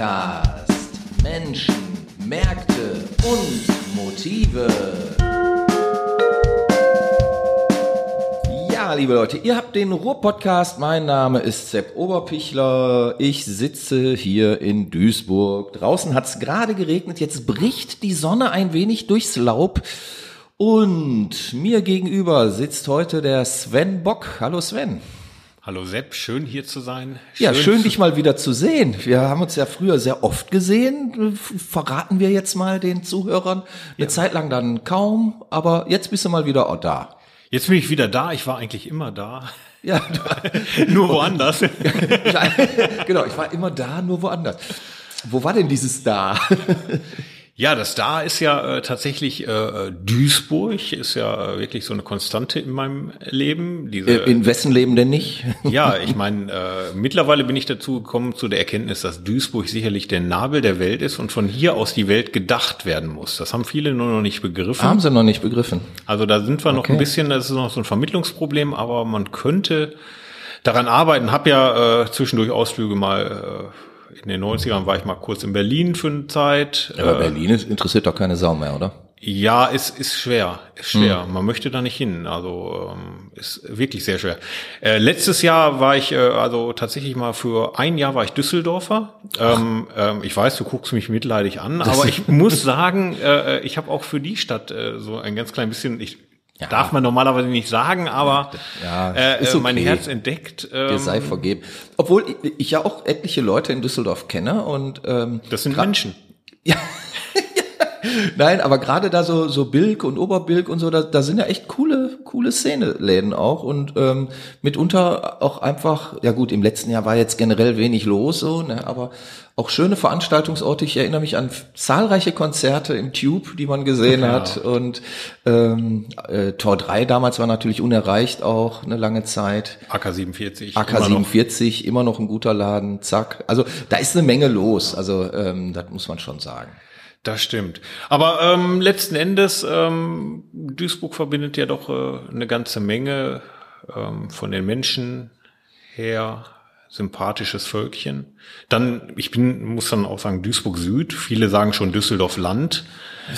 Podcast Menschen, Märkte und Motive. Ja, liebe Leute, ihr habt den Ruhr-Podcast. Mein Name ist Sepp Oberpichler. Ich sitze hier in Duisburg. Draußen hat es gerade geregnet. Jetzt bricht die Sonne ein wenig durchs Laub. Und mir gegenüber sitzt heute der Sven Bock. Hallo Sven. Hallo Sepp, schön hier zu sein. Schön ja, schön dich mal wieder zu sehen. Wir haben uns ja früher sehr oft gesehen. Verraten wir jetzt mal den Zuhörern. Eine ja. Zeit lang dann kaum, aber jetzt bist du mal wieder da. Jetzt bin ich wieder da. Ich war eigentlich immer da. Ja, nur woanders. genau, ich war immer da, nur woanders. Wo war denn dieses da? Ja, das da ist ja äh, tatsächlich äh, Duisburg, ist ja äh, wirklich so eine Konstante in meinem Leben. Diese, äh, in wessen Leben denn nicht? ja, ich meine, äh, mittlerweile bin ich dazu gekommen zu der Erkenntnis, dass Duisburg sicherlich der Nabel der Welt ist und von hier aus die Welt gedacht werden muss. Das haben viele nur noch nicht begriffen. Haben sie noch nicht begriffen. Also da sind wir noch okay. ein bisschen, das ist noch so ein Vermittlungsproblem, aber man könnte daran arbeiten. Hab ja äh, zwischendurch Ausflüge mal äh, in den 90ern war ich mal kurz in Berlin für eine Zeit. Aber äh, Berlin ist, interessiert doch keine Sau mehr, oder? Ja, ist, ist schwer, ist schwer. Hm. Man möchte da nicht hin. Also ähm, ist wirklich sehr schwer. Äh, letztes Jahr war ich, äh, also tatsächlich mal für ein Jahr war ich Düsseldorfer. Ähm, ähm, ich weiß, du guckst mich mitleidig an, das aber ich muss sagen, äh, ich habe auch für die Stadt äh, so ein ganz klein bisschen, ich ja. Darf man normalerweise nicht sagen, aber ja, äh, ist okay. mein Herz entdeckt. Ähm, Dir sei vergeben. Obwohl ich, ich ja auch etliche Leute in Düsseldorf kenne und ähm, das sind Menschen. Ja. Nein, aber gerade da so so Bilk und Oberbilk und so, da, da sind ja echt coole coole Szene-Läden auch und ähm, mitunter auch einfach, ja gut, im letzten Jahr war jetzt generell wenig los so, ne, aber auch schöne Veranstaltungsorte. Ich erinnere mich an zahlreiche Konzerte im Tube, die man gesehen ja. hat und ähm, äh, Tor 3 damals war natürlich unerreicht auch eine lange Zeit. AK47. AK47, immer, immer noch ein guter Laden, zack. Also da ist eine Menge los, also ähm, das muss man schon sagen. Das stimmt. Aber ähm, letzten Endes, ähm, Duisburg verbindet ja doch äh, eine ganze Menge ähm, von den Menschen her. Sympathisches Völkchen. Dann, ich bin, muss dann auch sagen, Duisburg Süd. Viele sagen schon Düsseldorf Land.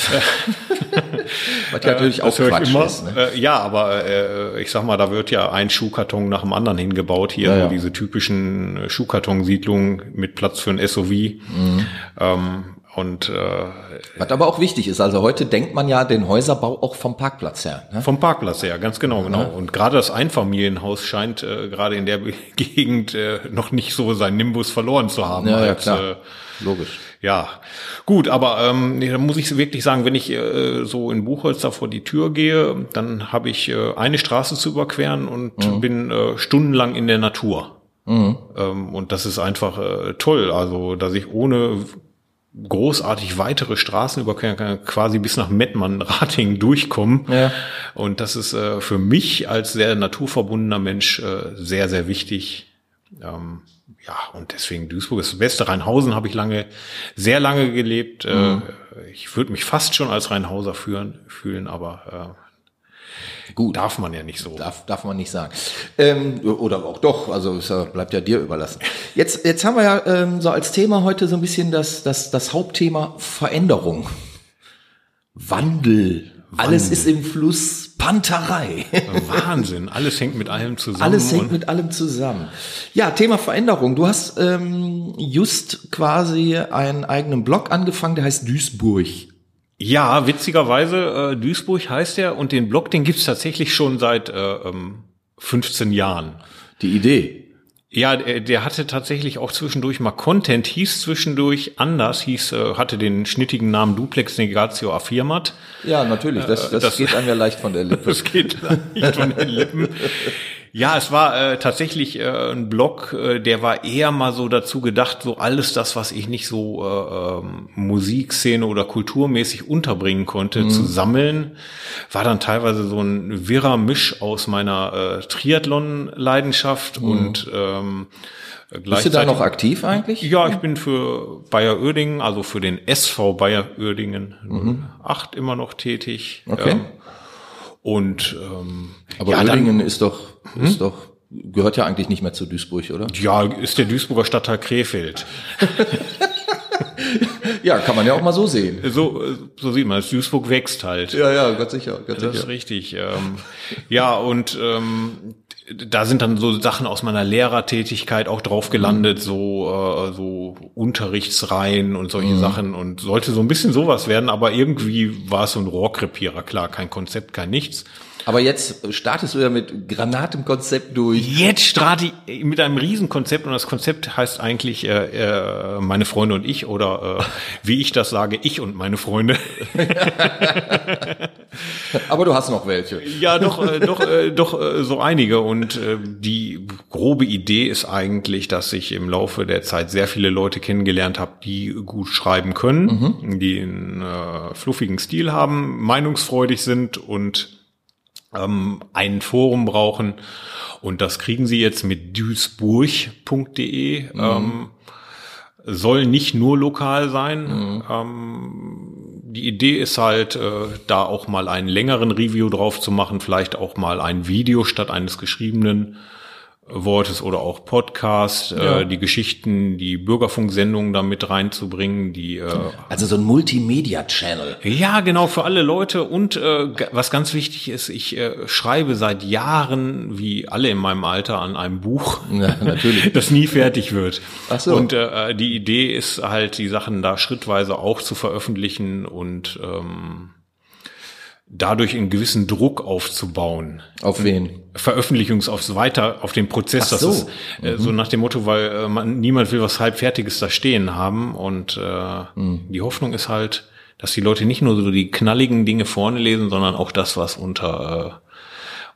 Was ja natürlich auch Quatsch immer. ist. Ne? Äh, ja, aber äh, ich sag mal, da wird ja ein Schuhkarton nach dem anderen hingebaut hier, ja, ja. diese typischen Schuhkartonsiedlungen mit Platz für ein SUV. Mhm. Ähm, und äh, was aber auch wichtig ist, also heute denkt man ja den Häuserbau auch vom Parkplatz her. Ne? Vom Parkplatz her, ganz genau, genau. Ja. Und gerade das Einfamilienhaus scheint äh, gerade in der Gegend äh, noch nicht so seinen Nimbus verloren zu haben. Ja, als, ja klar. Äh, logisch. Ja, gut, aber ähm, da muss ich wirklich sagen, wenn ich äh, so in Buchholz da vor die Tür gehe, dann habe ich äh, eine Straße zu überqueren und mhm. bin äh, stundenlang in der Natur. Mhm. Ähm, und das ist einfach äh, toll, also dass ich ohne großartig weitere Straßen überqueren kann, quasi bis nach Mettmann, Ratingen durchkommen. Ja. Und das ist äh, für mich als sehr naturverbundener Mensch äh, sehr, sehr wichtig. Ähm, ja, und deswegen Duisburg ist das beste. Rheinhausen habe ich lange, sehr lange gelebt. Äh, mhm. Äh, ich würde mich fast schon als Rheinhauser führen, fühlen, aber äh, Gut. Darf man ja nicht so. Darf, darf man nicht sagen. Ähm, oder auch doch, also es bleibt ja dir überlassen. Jetzt, jetzt haben wir ja ähm, so als Thema heute so ein bisschen das, das, das Hauptthema Veränderung. Wandel. Wandel. Alles ist im Fluss. Panterei. Wahnsinn. Alles hängt mit allem zusammen. Alles hängt mit allem zusammen. Ja, Thema Veränderung. Du hast ähm, just quasi einen eigenen Blog angefangen, der heißt Duisburg. Ja, witzigerweise, äh, Duisburg heißt er und den Blog, den gibt's tatsächlich schon seit äh, 15 ähm, Jahren. Die Idee. Ja, der, der hatte tatsächlich auch zwischendurch mal Content, hieß zwischendurch anders, hieß, äh, hatte den schnittigen Namen Duplex Negatio Affirmat. Ja, natürlich, das, das, das geht einem ja leicht von der Lippe. Das geht leicht von den Lippen. Ja, es war äh, tatsächlich äh, ein Blog, äh, der war eher mal so dazu gedacht, so alles das, was ich nicht so äh, ähm, Musikszene oder kulturmäßig unterbringen konnte, mhm. zu sammeln. War dann teilweise so ein wirrer Misch aus meiner äh, Triathlon-Leidenschaft mhm. und ähm, bist du da noch aktiv eigentlich? Ja, ich bin für Bayer Uerdingen, also für den SV Bayer Uerdingen mhm. 8 immer noch tätig. Okay. Ähm, und ähm, aber ja, Uerdingen ist doch hm? ist doch gehört ja eigentlich nicht mehr zu Duisburg, oder? Ja, ist der Duisburger Stadtteil Krefeld. ja, kann man ja auch mal so sehen. So, so sieht man es. Duisburg wächst halt. Ja, ja, ganz sicher. Ganz Das sicher. ist richtig. Ähm, ja, und ähm, da sind dann so Sachen aus meiner Lehrertätigkeit auch drauf gelandet, so, äh, so Unterrichtsreihen und solche Sachen und sollte so ein bisschen sowas werden, aber irgendwie war es so ein Rohrkrepierer, klar, kein Konzept, kein nichts. Aber jetzt startest du ja mit Granatenkonzept durch. Jetzt starte ich mit einem Riesenkonzept und das Konzept heißt eigentlich äh, äh, meine Freunde und ich oder äh, wie ich das sage, ich und meine Freunde. Aber du hast noch welche. Ja, doch, äh, doch, äh, doch äh, so einige. Und äh, die grobe Idee ist eigentlich, dass ich im Laufe der Zeit sehr viele Leute kennengelernt habe, die gut schreiben können, die einen äh, fluffigen Stil haben, meinungsfreudig sind und ähm, ein Forum brauchen. Und das kriegen sie jetzt mit duisburg.de. Ähm, soll nicht nur lokal sein. Ähm, die Idee ist halt, äh, da auch mal einen längeren Review drauf zu machen, vielleicht auch mal ein Video statt eines geschriebenen Wortes oder auch Podcast, Ja. äh, die Geschichten, die Bürgerfunksendungen da mit reinzubringen, die äh, Also so ein Multimedia-Channel. ja, genau, für alle Leute. Und äh, was ganz wichtig ist, ich äh, schreibe seit Jahren, wie alle in meinem Alter, an einem Buch, Ja, natürlich. das nie fertig wird. Ach so. Und äh, die Idee ist halt, die Sachen da schrittweise auch zu veröffentlichen und ähm, dadurch einen gewissen Druck aufzubauen. Auf wen? Veröffentlichungs aufs weiter auf den Prozess. Ach das so. ist äh, so nach dem Motto, weil äh, man, niemand will was halbfertiges da stehen haben und äh, die Hoffnung ist halt, dass die Leute nicht nur so die knalligen Dinge vorne lesen, sondern auch das, was unter äh,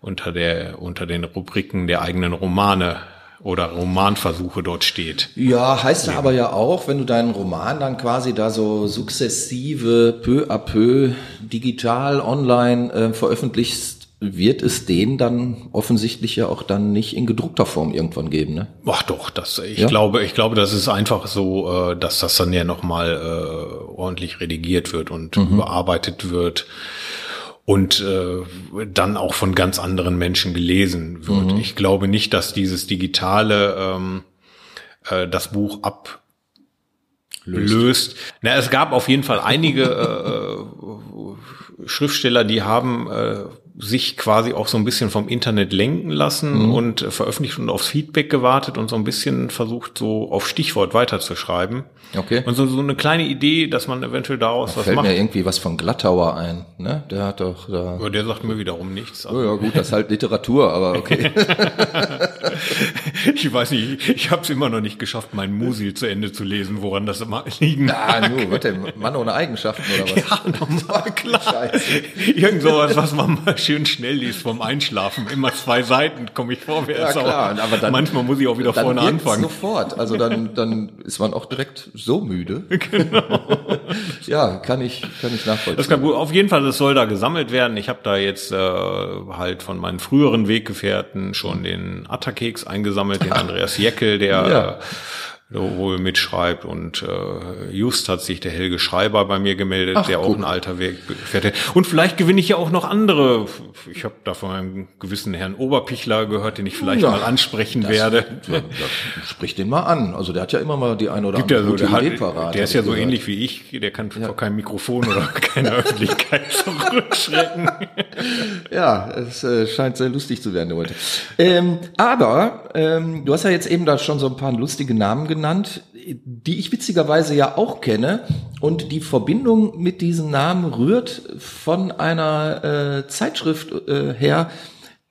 unter der unter den Rubriken der eigenen Romane oder Romanversuche dort steht. Ja, heißt aber ja auch, wenn du deinen Roman dann quasi da so sukzessive, peu à peu, digital, online äh, veröffentlichst, wird es den dann offensichtlich ja auch dann nicht in gedruckter Form irgendwann geben, ne? Ach doch, das ich Ja? glaube, ich glaube, das ist einfach so, äh, dass das dann ja nochmal äh, ordentlich redigiert wird und überarbeitet wird und äh, dann auch von ganz anderen Menschen gelesen wird. Ich glaube nicht, dass dieses digitale ähm, äh, das Buch ablöst. Na, es gab auf jeden Fall einige äh, Schriftsteller, die haben äh, sich quasi auch so ein bisschen vom Internet lenken lassen und äh, veröffentlicht und aufs Feedback gewartet und so ein bisschen versucht, so auf Stichwort weiterzuschreiben. Okay. Und so, so eine kleine Idee, dass man eventuell daraus was Fällt macht. mir irgendwie was von Glattauer ein, ne? Der hat doch da. Aber der sagt mir wiederum nichts. Oh ja, gut, das ist halt Literatur, aber okay. Ich weiß nicht, ich habe es immer noch nicht geschafft, meinen Musil zu Ende zu lesen, woran das immer liegen ah, nur, was denn? Mann ohne Eigenschaften oder was? Ja, normal, klar. Scheiße. Irgend sowas, was man mal schön schnell liest vom Einschlafen. Immer zwei Seiten komme ich vorwärts. Ja, klar, aber dann- manchmal muss ich auch wieder vorne anfangen. sofort. Also dann, dann ist man auch direkt so müde. Genau. ja, kann ich, kann ich nachvollziehen. Das kann gut. Auf jeden Fall, das soll da gesammelt werden. Ich habe da jetzt äh, halt von meinen früheren Weggefährten schon den Attakeks eingesammelt, den Andreas Jeckel, der Ja. Äh, wohl mitschreibt und äh, just hat sich der Helge Schreiber bei mir gemeldet, Ach, der auch guck. ein alter Weggefährte. Und vielleicht gewinne ich ja auch noch andere. Ich habe da von einem gewissen Herrn Oberpichler gehört, den ich vielleicht Ja, mal ansprechen werde. Ja, ja, sprich den mal an. Also der hat ja immer mal die eine oder Gibt ja andere so, gute der, Idee hat, parat. der ist ja so gehört. ähnlich wie ich, der kann vor keinem Mikrofon oder keiner Öffentlichkeit zurückschrecken. Ja, es äh, scheint sehr lustig zu werden heute. Ähm, aber ähm, du hast ja jetzt eben da schon so ein paar lustige Namen genannt, die ich witzigerweise ja auch kenne. Und die Verbindung mit diesen Namen rührt von einer äh, Zeitschrift äh, her,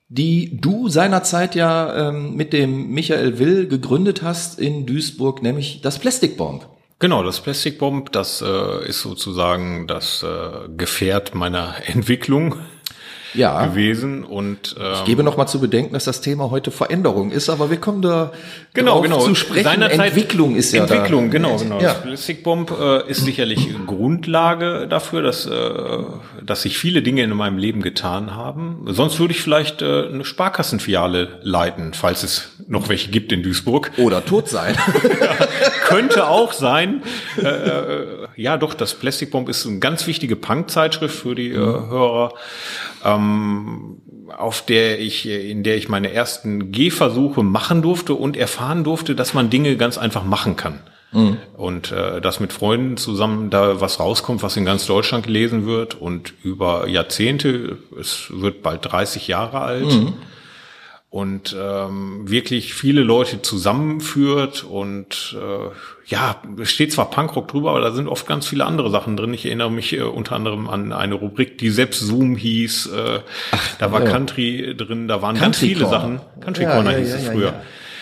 die du seinerzeit ja ähm, mit dem Michael Will gegründet hast in Duisburg, nämlich das Plastic Bomb. Genau, das Plastic Bomb, das äh, ist sozusagen das äh, Gefährt meiner Entwicklung Ja. gewesen und ähm, Ich gebe noch mal zu bedenken, dass das Thema heute Veränderung ist, aber wir kommen da genau, genau. zu sprechen. Seinerzeit- Entwicklung ist ja Entwicklung, da. genau, genau. Ja. Das Plastic Bomb äh, ist sicherlich Grundlage dafür, dass, äh, dass sich viele Dinge in meinem Leben getan haben. Sonst würde ich vielleicht äh, eine Sparkassenfiliale leiten, falls es noch welche gibt in Duisburg. Oder tot sein. Könnte auch sein. Äh, äh, ja, doch, das Plastic Bomb ist eine ganz wichtige Punk-Zeitschrift für die äh, Hörer, ähm, auf der ich, in der ich meine ersten Gehversuche machen durfte und erfahren durfte, dass man Dinge ganz einfach machen kann. Mhm. Und äh, dass mit Freunden zusammen da was rauskommt, was in ganz Deutschland gelesen wird und über Jahrzehnte, es wird bald 30 Jahre alt. Mhm und ähm, wirklich viele Leute zusammenführt und äh, ja, es steht zwar Punkrock drüber, aber da sind oft ganz viele andere Sachen drin. Ich erinnere mich äh, unter anderem an eine Rubrik, die selbst Zoom hieß. Äh, Ach, da war ja. Country drin, da waren Country ganz viele Corner. Sachen. Country ja, Corner ja, hieß es früher.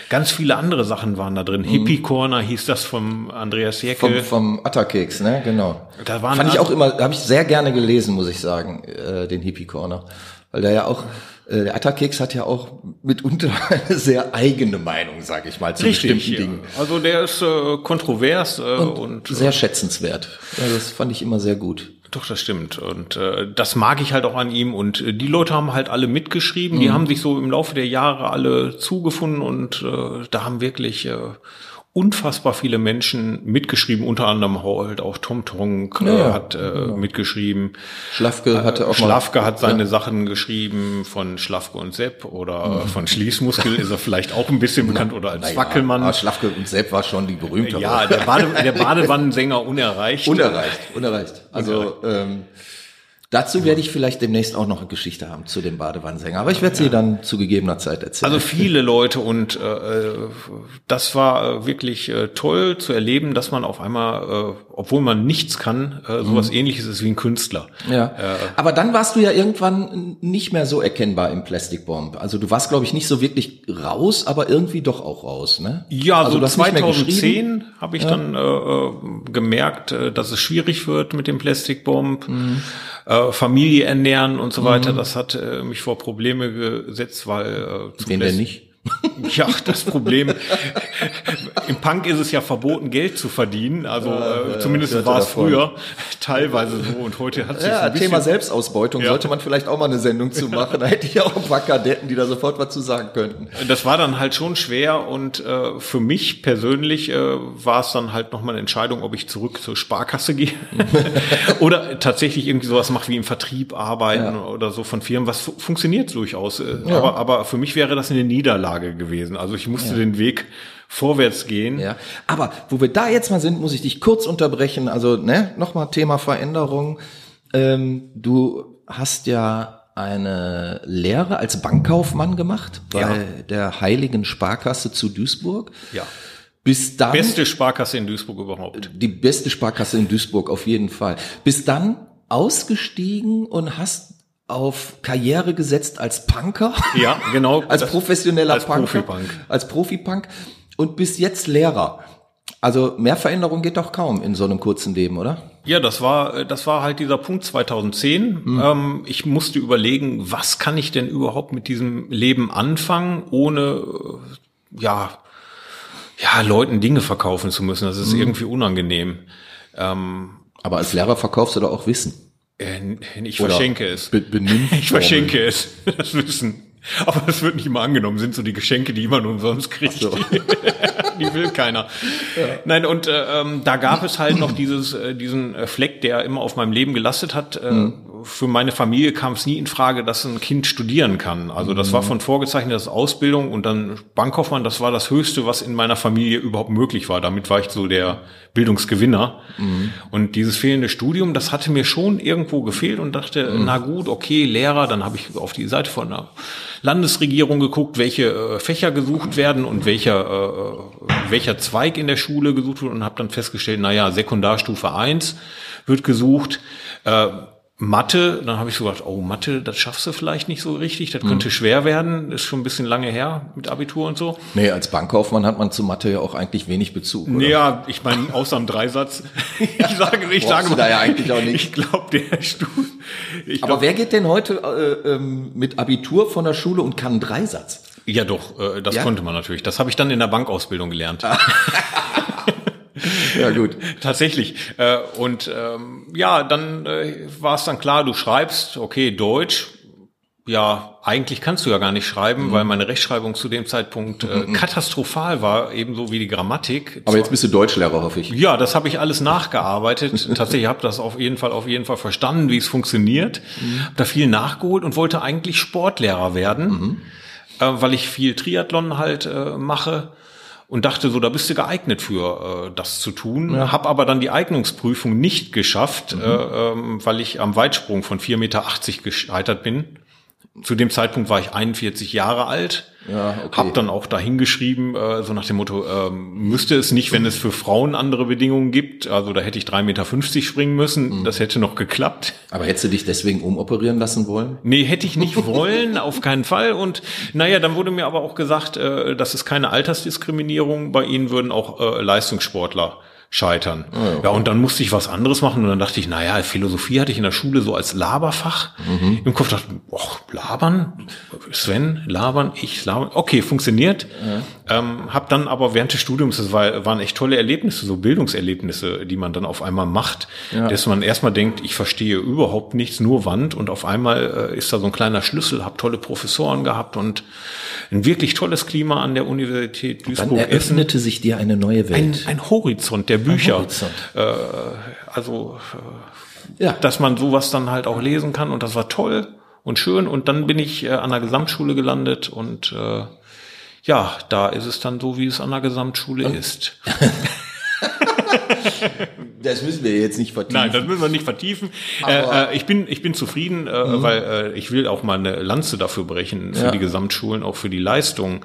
Ganz viele andere Sachen waren da drin. Mhm. Hippie Corner hieß das vom Andreas Jäckel. Vom, vom Atterkeks, ne? Genau. Da waren Fand ich auch immer, habe ich sehr gerne gelesen, muss ich sagen, äh, den Hippie Corner. Weil der ja auch äh, der Atterkeks hat ja auch mitunter eine sehr eigene Meinung, sage ich mal, zu Richtig, bestimmten Dingen. Also der ist äh, kontrovers äh, und, und sehr äh, schätzenswert. Ja, das fand ich immer sehr gut. Doch, das stimmt. Und äh, das mag ich halt auch an ihm. Und äh, die Leute haben halt alle mitgeschrieben. Mhm. Die haben sich so im Laufe der Jahre alle zugefunden und äh, da haben wirklich äh, unfassbar viele Menschen mitgeschrieben, unter anderem halt auch Tom Tonk äh, ja, hat äh, ja. mitgeschrieben. Schlafke hatte auch Schlafke mal, hat seine ja. Sachen geschrieben von Schlafke und Sepp oder mhm. von Schließmuskel ist er vielleicht auch ein bisschen bekannt oder als naja, Wackelmann. Schlafke und Sepp war schon die berühmte. Ja, der, Bade, der Badewannensänger unerreicht. Unerreicht, unerreicht. Also ähm, Dazu werde ich vielleicht demnächst auch noch eine Geschichte haben zu dem Badewannensänger, aber ich werde sie ja. dann zu gegebener Zeit erzählen. Also viele Leute und äh, das war äh, wirklich äh, toll zu erleben, dass man auf einmal, äh, obwohl man nichts kann, äh, sowas mhm. ähnliches ist wie ein Künstler. Ja. Äh, aber dann warst du ja irgendwann nicht mehr so erkennbar im Plastic Bomb. Also du warst, glaube ich, nicht so wirklich raus, aber irgendwie doch auch raus, ne? Ja, also so 2010 habe ich ja. dann äh, äh, gemerkt, äh, dass es schwierig wird mit dem Plastic Bomb. Mhm äh, Familie ernähren und so weiter. Mhm. Das hat äh, mich vor Probleme gesetzt, weil äh, Wen denn nicht? Ja, das Problem. Im Punk ist es ja verboten, Geld zu verdienen. Also äh, zumindest war es früher teilweise so und heute hat sich ja, ein Thema Selbstausbeutung ja. sollte man vielleicht auch mal eine Sendung zu machen. Da hätte ich auch ein paar Kadetten, die da sofort was zu sagen könnten. Das war dann halt schon schwer und äh, für mich persönlich äh, war es dann halt nochmal eine Entscheidung, ob ich zurück zur Sparkasse gehe oder tatsächlich irgendwie sowas mache wie im Vertrieb arbeiten oder so von Firmen. Was fu funktioniert durchaus. Äh. Aber, aber für mich wäre das eine Niederlage gewesen. Also ich musste den Weg vorwärts gehen. Ja, aber wo wir da jetzt mal sind, muss ich dich kurz unterbrechen. Also ne, nochmal Thema Veränderung. Ähm, du hast ja eine Lehre als Bankkaufmann gemacht bei ja. der Heiligen Sparkasse zu Duisburg. Ja. Bis dann. Beste Sparkasse in Duisburg überhaupt. Die beste Sparkasse in Duisburg auf jeden Fall. Bis dann ausgestiegen und hast auf Karriere gesetzt als Punker. Ja, genau. als professioneller als Punker. Profi-Punk. Als Profi-Punk und bis jetzt Lehrer. Also mehr Veränderung geht doch kaum in so einem kurzen Leben, oder? Ja, das war, das war halt dieser Punkt 2010. Mhm. Ähm, ich musste überlegen, was kann ich denn überhaupt mit diesem Leben anfangen, ohne, ja, ja, Leuten Dinge verkaufen zu müssen. Das ist mhm. irgendwie unangenehm. Ähm, Aber als Lehrer verkaufst du doch auch Wissen. Äh, ich Oder verschenke es. Be ich verschenke es, das Wissen. Aber das wird nicht immer angenommen, sind so die Geschenke, die man umsonst kriegt. So. die will keiner. Ja. Nein, und äh, ähm, da gab es halt noch dieses, äh, diesen Fleck, der immer auf meinem Leben gelastet hat. Äh, mhm. Für meine Familie kam es nie in Frage, dass ein Kind studieren kann. Also das mhm. war von vorgezeichneter Ausbildung und dann Bankkaufmann, das war das Höchste, was in meiner Familie überhaupt möglich war. Damit war ich so der Bildungsgewinner. Mhm. Und dieses fehlende Studium, das hatte mir schon irgendwo gefehlt und dachte, mhm. na gut, okay, Lehrer, dann habe ich auf die Seite von einer Landesregierung geguckt, welche äh, Fächer gesucht werden und welcher, äh, äh welcher Zweig in der Schule gesucht wird und habe dann festgestellt, naja, Sekundarstufe 1 wird gesucht. Äh, Mathe, dann habe ich so gedacht, oh, Mathe, das schaffst du vielleicht nicht so richtig, das könnte mhm. schwer werden, ist schon ein bisschen lange her mit Abitur und so. Nee, als Bankkaufmann hat man zu Mathe ja auch eigentlich wenig Bezug. Oder? Ja, ich meine, außer am Dreisatz. ich sage, ich sage mal, da ja eigentlich auch nicht. Ich glaube, der Stuhl. Ich Aber wer geht denn heute äh, ähm, mit Abitur von der Schule und kann einen Dreisatz? Ja, doch, äh, das ja? konnte man natürlich. Das habe ich dann in der Bankausbildung gelernt. ja, gut. Tatsächlich. Äh, und ähm, ja, dann äh, war es dann klar, du schreibst, okay, Deutsch. Ja, eigentlich kannst du ja gar nicht schreiben, mhm. weil meine Rechtschreibung zu dem Zeitpunkt äh, mhm. katastrophal war, ebenso wie die Grammatik. Aber jetzt bist du Deutschlehrer, hoffe ich. Ja, das habe ich alles nachgearbeitet. Tatsächlich habe das auf jeden Fall auf jeden Fall verstanden, wie es funktioniert. Mhm. Hab da viel nachgeholt und wollte eigentlich Sportlehrer werden, mhm. äh, weil ich viel Triathlon halt äh, mache und dachte so, da bist du geeignet für äh, das zu tun. Ja. Hab aber dann die Eignungsprüfung nicht geschafft, mhm. äh, ähm, weil ich am Weitsprung von 4,80 Meter gescheitert bin. Zu dem Zeitpunkt war ich 41 Jahre alt ja, okay. Hab dann auch dahin geschrieben, äh, so nach dem Motto, ähm, müsste es nicht, wenn es für Frauen andere Bedingungen gibt, also da hätte ich 3,50 Meter springen müssen, mhm. das hätte noch geklappt. Aber hättest du dich deswegen umoperieren lassen wollen? Nee, hätte ich nicht wollen, auf keinen Fall. Und naja, dann wurde mir aber auch gesagt, äh, das ist keine Altersdiskriminierung, bei ihnen würden auch äh, Leistungssportler scheitern. Oh, ja, und dann musste ich was anderes machen und dann dachte ich, naja, Philosophie hatte ich in der Schule so als Laberfach mhm. im Kopf. Dachte, boah, labern, Sven, labern, ich labern, okay, funktioniert. Ja. Ähm, hab dann aber während des Studiums, das war, waren echt tolle Erlebnisse, so Bildungserlebnisse, die man dann auf einmal macht, ja. dass man erstmal denkt, ich verstehe überhaupt nichts, nur Wand und auf einmal äh, ist da so ein kleiner Schlüssel, hab tolle Professoren gehabt und ein wirklich tolles Klima an der Universität Duisburg. Dann eröffnete sich dir eine neue Welt. Ein, ein Horizont, der Bücher. Äh, also, äh, ja. dass man sowas dann halt auch lesen kann und das war toll und schön. Und dann bin ich äh, an der Gesamtschule gelandet und äh, ja, da ist es dann so, wie es an der Gesamtschule und? ist. das müssen wir jetzt nicht vertiefen. Nein, das müssen wir nicht vertiefen. Äh, äh, ich bin ich bin zufrieden, äh, mhm. weil äh, ich will auch mal eine Lanze dafür brechen für ja. die Gesamtschulen, auch für die Leistungen,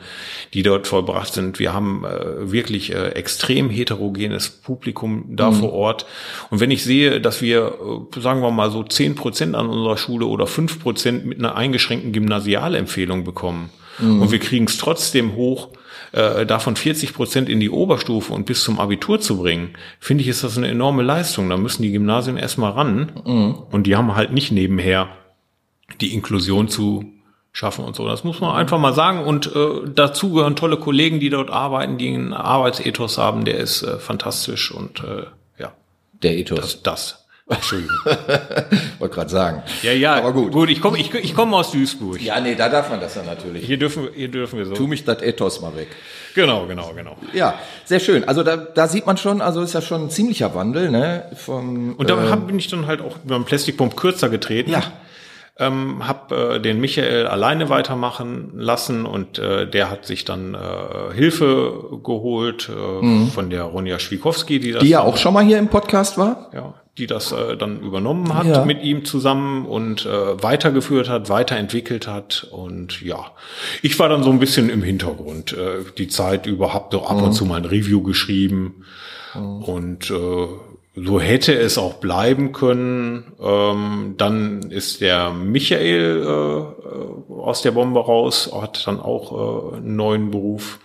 die dort vollbracht sind. Wir haben äh, wirklich äh, extrem heterogenes Publikum da mhm. vor Ort. Und wenn ich sehe, dass wir, sagen wir mal so zehn Prozent an unserer Schule oder fünf Prozent mit einer eingeschränkten Gymnasialempfehlung bekommen mhm. und wir kriegen es trotzdem hoch, äh, davon 40 Prozent in die Oberstufe und bis zum Abitur zu bringen, finde ich, ist das eine enorme Leistung. Da müssen die Gymnasien erstmal ran mhm. und die haben halt nicht nebenher die Inklusion zu schaffen und so. Das muss man einfach mal sagen. Und äh, dazu gehören tolle Kollegen, die dort arbeiten, die einen Arbeitsethos haben, der ist äh, fantastisch und äh, ja. Der Ethos. Das, das. Entschuldigung. Wollte gerade sagen. Ja, ja. Aber gut. Gut, ich komme ich, ich komm aus Duisburg. Ja, nee, da darf man das ja natürlich. Hier dürfen, hier dürfen wir so. Tu mich das Ethos mal weg. Genau, genau, genau. Ja, sehr schön. Also da, da sieht man schon, also ist ja schon ein ziemlicher Wandel, ne? Vom, Und da äh, bin ich dann halt auch beim Plastikpump kürzer getreten. Ja. Ähm, hab äh, den Michael alleine weitermachen lassen und äh, der hat sich dann äh, Hilfe geholt äh, mhm. von der Ronja Schwikowski, die das die ja auch schon mal hier im Podcast war. Ja, die das äh, dann übernommen hat ja. mit ihm zusammen und äh, weitergeführt hat, weiterentwickelt hat. Und ja, ich war dann so ein bisschen im Hintergrund äh, die Zeit über, hab doch ab mhm. und zu mal ein Review geschrieben. Mhm. Und äh, so hätte es auch bleiben können. Ähm, dann ist der Michael äh, aus der Bombe raus, hat dann auch äh, einen neuen Beruf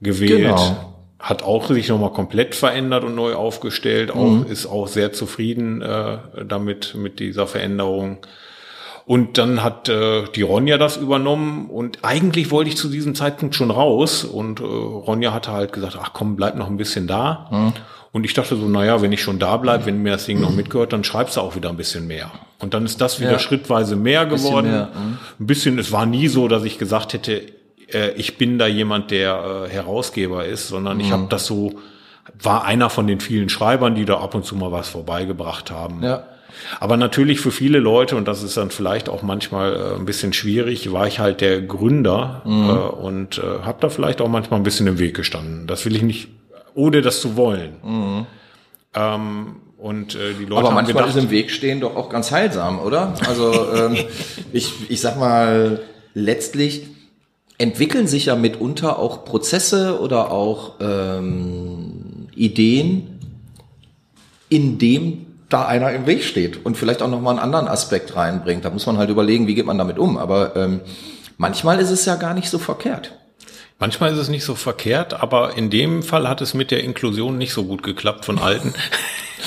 gewählt. Genau hat auch sich nochmal komplett verändert und neu aufgestellt, auch mhm. ist auch sehr zufrieden äh, damit mit dieser Veränderung. Und dann hat äh, die Ronja das übernommen und eigentlich wollte ich zu diesem Zeitpunkt schon raus und äh, Ronja hatte halt gesagt, ach komm, bleib noch ein bisschen da. Mhm. Und ich dachte so, naja, wenn ich schon da bleib, wenn mir das Ding noch mitgehört, dann schreibst du auch wieder ein bisschen mehr. Und dann ist das wieder ja. schrittweise mehr geworden. Bisschen mehr. Mhm. Ein bisschen, es war nie so, dass ich gesagt hätte, äh, ich bin da jemand, der äh, Herausgeber ist, sondern ich mhm. habe das so, war einer von den vielen Schreibern, die da ab und zu mal was vorbeigebracht haben. Ja. Aber natürlich für viele Leute, und das ist dann vielleicht auch manchmal äh, ein bisschen schwierig, war ich halt der Gründer mhm. äh, und äh, habe da vielleicht auch manchmal ein bisschen im Weg gestanden. Das will ich nicht, ohne das zu wollen. Mhm. Ähm, und äh, die Leute Aber manchmal gedacht, ist im Weg stehen doch auch ganz heilsam, oder? Also ähm, ich, ich sag mal, letztlich entwickeln sich ja mitunter auch Prozesse oder auch ähm, Ideen, in dem da einer im Weg steht und vielleicht auch nochmal einen anderen Aspekt reinbringt. Da muss man halt überlegen, wie geht man damit um. Aber ähm, manchmal ist es ja gar nicht so verkehrt. Manchmal ist es nicht so verkehrt, aber in dem Fall hat es mit der Inklusion nicht so gut geklappt von Alten.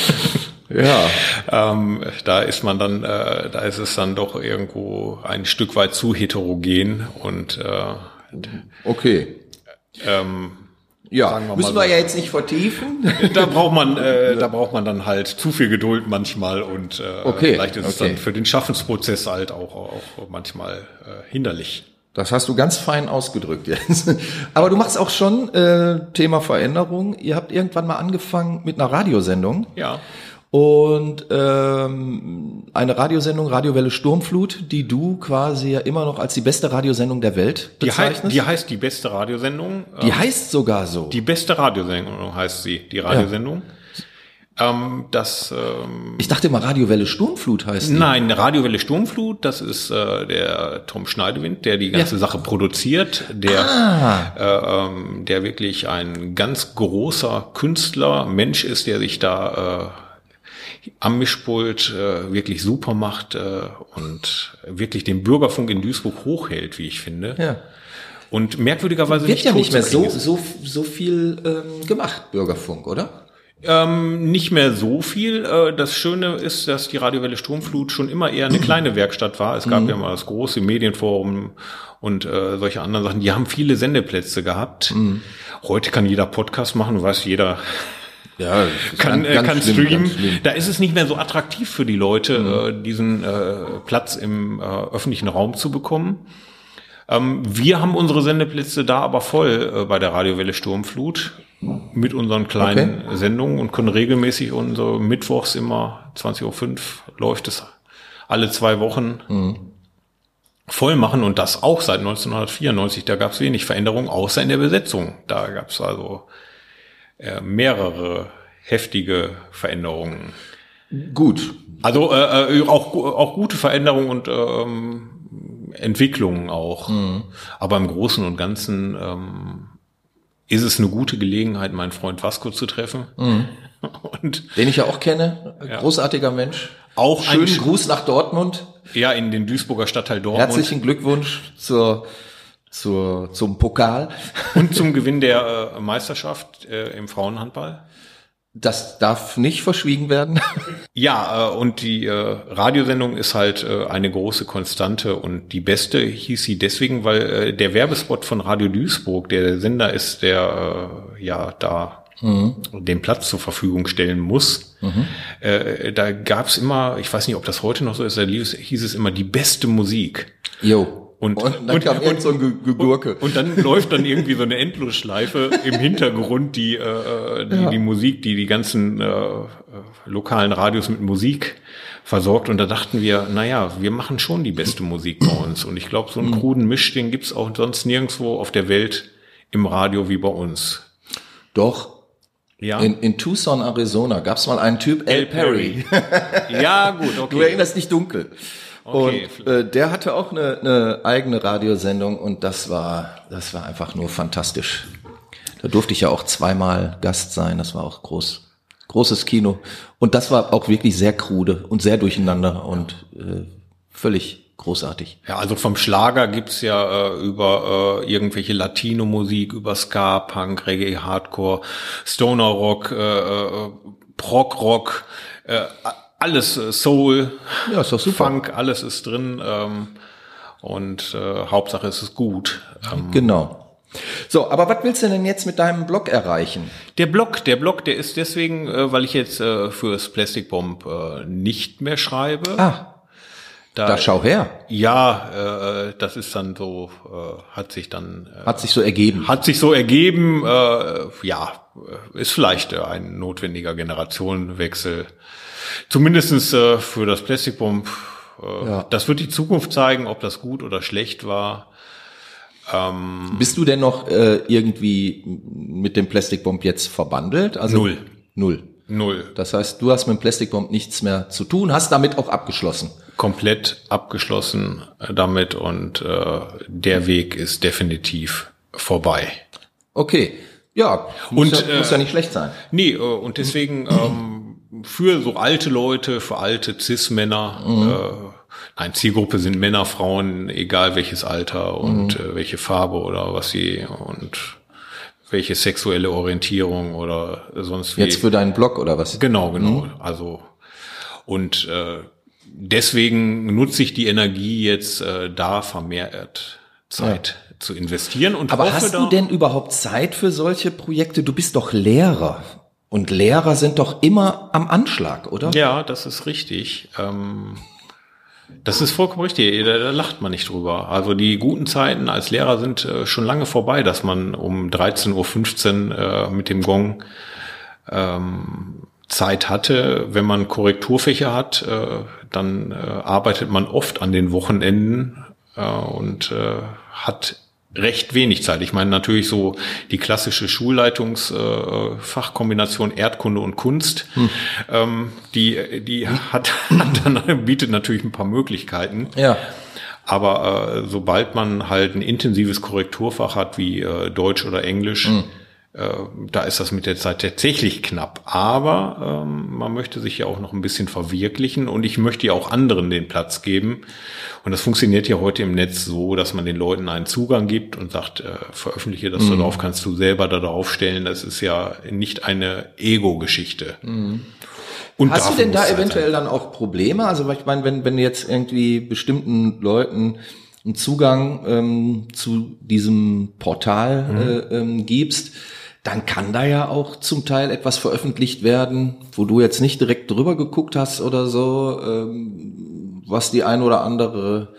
ja. ähm, da ist man dann, äh, da ist es dann doch irgendwo ein Stück weit zu heterogen und äh, okay. Ähm, ja, müssen wir so. ja jetzt nicht vertiefen. Da braucht man, äh, da braucht man dann halt zu viel Geduld manchmal und äh, okay, vielleicht ist okay. es dann für den Schaffensprozess halt auch, auch manchmal äh, hinderlich. Das hast du ganz fein ausgedrückt jetzt. Aber du machst auch schon äh, Thema Veränderung. Ihr habt irgendwann mal angefangen mit einer Radiosendung. Ja. und ähm, eine Radiosendung Radiowelle Sturmflut, die du quasi ja immer noch als die beste Radiosendung der Welt Die, hei bezeichnest. die heißt die beste Radiosendung. Die Ähm, heißt sogar so. die beste Radiosendung heißt sie, die Radiosendung. Ähm, das ähm, ich dachte immer Radiowelle Sturmflut heißt die. Nein, Radiowelle Sturmflut, das ist äh, der Tom Schneidewind, der die ganze Ja. Sache produziert, der, Ah, äh, ähm, der wirklich ein ganz großer Künstler, Mensch ist, der sich da äh, am Mischpult äh, wirklich super macht äh, und wirklich den Bürgerfunk in Duisburg hochhält, wie ich finde. ja. Und merkwürdigerweise Wird ja nicht mehr so, so, so viel ähm, gemacht, Bürgerfunk, oder? Ähm, nicht mehr so viel. Äh, Das Schöne ist, dass die Radiowelle Sturmflut schon immer eher eine kleine Werkstatt war. Es gab ja mal das große Medienforum und äh, solche anderen Sachen. Die haben viele Sendeplätze gehabt. Heute kann jeder Podcast machen, du weißt, jeder Ja, kann, äh, kann streamen. Da ist es nicht mehr so attraktiv für die Leute, äh, diesen äh, Platz im äh, öffentlichen Raum zu bekommen. Ähm, wir haben unsere Sendeplätze da aber voll äh, bei der Radiowelle Sturmflut mit unseren kleinen Sendungen und können regelmäßig unsere Mittwochs immer 20.05 Uhr läuft es alle zwei Wochen voll machen und das auch seit 1994. Da gab es wenig Veränderungen, außer in der Besetzung. Da gab es also äh, mehrere heftige Veränderungen. Gut. Also äh, äh, auch, auch gute Veränderungen und ähm, Entwicklungen auch. Aber im Großen und Ganzen ähm, ist es eine gute Gelegenheit, meinen Freund Vasco zu treffen. Und Den ich ja auch kenne. Großartiger Mensch. Auch ein Schönen Sch- Gruß nach Dortmund. ja, in den Duisburger Stadtteil Dortmund. Herzlichen Glückwunsch zur, zur, zum Pokal. Und zum Gewinn der äh, Meisterschaft äh, im Frauenhandball. Das darf nicht verschwiegen werden. Ja, äh, und die äh, Radiosendung ist halt äh, eine große Konstante und die beste hieß sie deswegen, weil der Werbespot von Radio Duisburg, der Sender ist, der ja da den Platz zur Verfügung stellen muss. Äh, da gab's immer, ich weiß nicht, ob das heute noch so ist, da hieß es immer die beste Musik. Jo. Und- und dann und- kam irgend so ein Ge- Gegurke. Und dann läuft dann irgendwie so eine Endlosschleife im Hintergrund, die, äh, die, die Musik, die die ganzen äh, äh, lokalen Radios mit Musik versorgt. Und da dachten wir, naja, wir machen schon die beste Musik bei uns. Und ich glaube, so einen kruden Misch, den gibt's auch sonst nirgendwo auf der Welt im Radio wie bei uns. Doch. Ja, In, in Tucson, Arizona, gab es mal einen Typ, Al Perry. ja gut, Du okay. erinnerst dich dunkel. Okay. Und äh, der hatte auch eine, eine eigene Radiosendung und das war, das war einfach nur fantastisch. Da durfte ich ja auch zweimal Gast sein. Das war auch groß, großes Kino. Und das war auch wirklich sehr krude und sehr durcheinander und äh, völlig großartig. Ja, also vom Schlager gibt's ja äh, über äh, irgendwelche Latino-Musik, über Ska, Punk, Reggae, Hardcore, Stoner Rock, äh, äh, Prog Rock, äh, alles äh, Soul, Ja, ist doch super. Funk, alles ist drin ähm, und äh, Hauptsache es ist gut. Ähm, Genau. So, aber was willst du denn jetzt mit deinem Blog erreichen? der Blog, der Blog, der ist deswegen, äh, weil ich jetzt äh, fürs Plastic Bomb äh, nicht mehr schreibe. Ah, da schau her. Ja, äh, das ist dann so, äh, hat sich dann äh, Hat sich so ergeben. Hat sich so ergeben, äh, ja, ist vielleicht ein notwendiger Generationenwechsel. Zumindestens äh, für das Plastic Bomb. Äh, Ja. Das wird die Zukunft zeigen, ob das gut oder schlecht war. Bist du denn noch äh, irgendwie mit dem Plastic Bomb jetzt verbandelt? Also Null. Null. Null. Das heißt, du hast mit dem Plastic Bomb nichts mehr zu tun, hast damit auch abgeschlossen. Komplett abgeschlossen äh, damit und äh, der Weg ist definitiv vorbei. Okay. Ja, muss, Und, ja, muss äh, ja nicht schlecht sein. Nee, äh, und deswegen ähm, für so alte Leute, für alte Cis-Männer, äh, nein, Zielgruppe sind Männer, Frauen, egal welches Alter und äh, welche Farbe oder was sie und welche sexuelle Orientierung oder sonst wie. Jetzt für deinen Blog oder was? Genau, genau. Also und äh, deswegen nutze ich die Energie jetzt äh, da vermehrt Zeit zu investieren und Aber hast du denn überhaupt Zeit für solche Projekte? Du bist doch Lehrer. Und Lehrer sind doch immer am Anschlag, oder? Ja, das ist richtig. Ähm, das ist vollkommen richtig. Da, da lacht man nicht drüber. Also die guten Zeiten als Lehrer sind äh, schon lange vorbei, dass man um 13.15 Uhr äh, mit dem Gong ähm, Zeit hatte, wenn man Korrekturfächer hat, äh, dann äh, arbeitet man oft an den Wochenenden äh, und äh, hat recht wenig Zeit. Ich meine natürlich so die klassische Schulleitungsfachkombination äh, Erdkunde und Kunst, hm. ähm, die die hat, hat dann bietet natürlich ein paar Möglichkeiten. Ja. Aber äh, sobald man halt ein intensives Korrekturfach hat wie äh, Deutsch oder Englisch, hm. Äh, da ist das mit der Zeit tatsächlich knapp. Aber ähm, man möchte sich ja auch noch ein bisschen verwirklichen und ich möchte ja auch anderen den Platz geben. Und das funktioniert ja heute im Netz so, dass man den Leuten einen Zugang gibt und sagt, äh, veröffentliche das mhm. darauf, kannst du selber da drauf stellen. Das ist ja nicht eine Ego-Geschichte. Mhm. Und Hast du denn da eventuell dann auch Probleme? Also ich meine, wenn, wenn du jetzt irgendwie bestimmten Leuten einen Zugang ähm, zu diesem Portal mhm. äh, ähm, gibst, dann kann da ja auch zum Teil etwas veröffentlicht werden, wo du jetzt nicht direkt drüber geguckt hast oder so, ähm, was die ein oder andere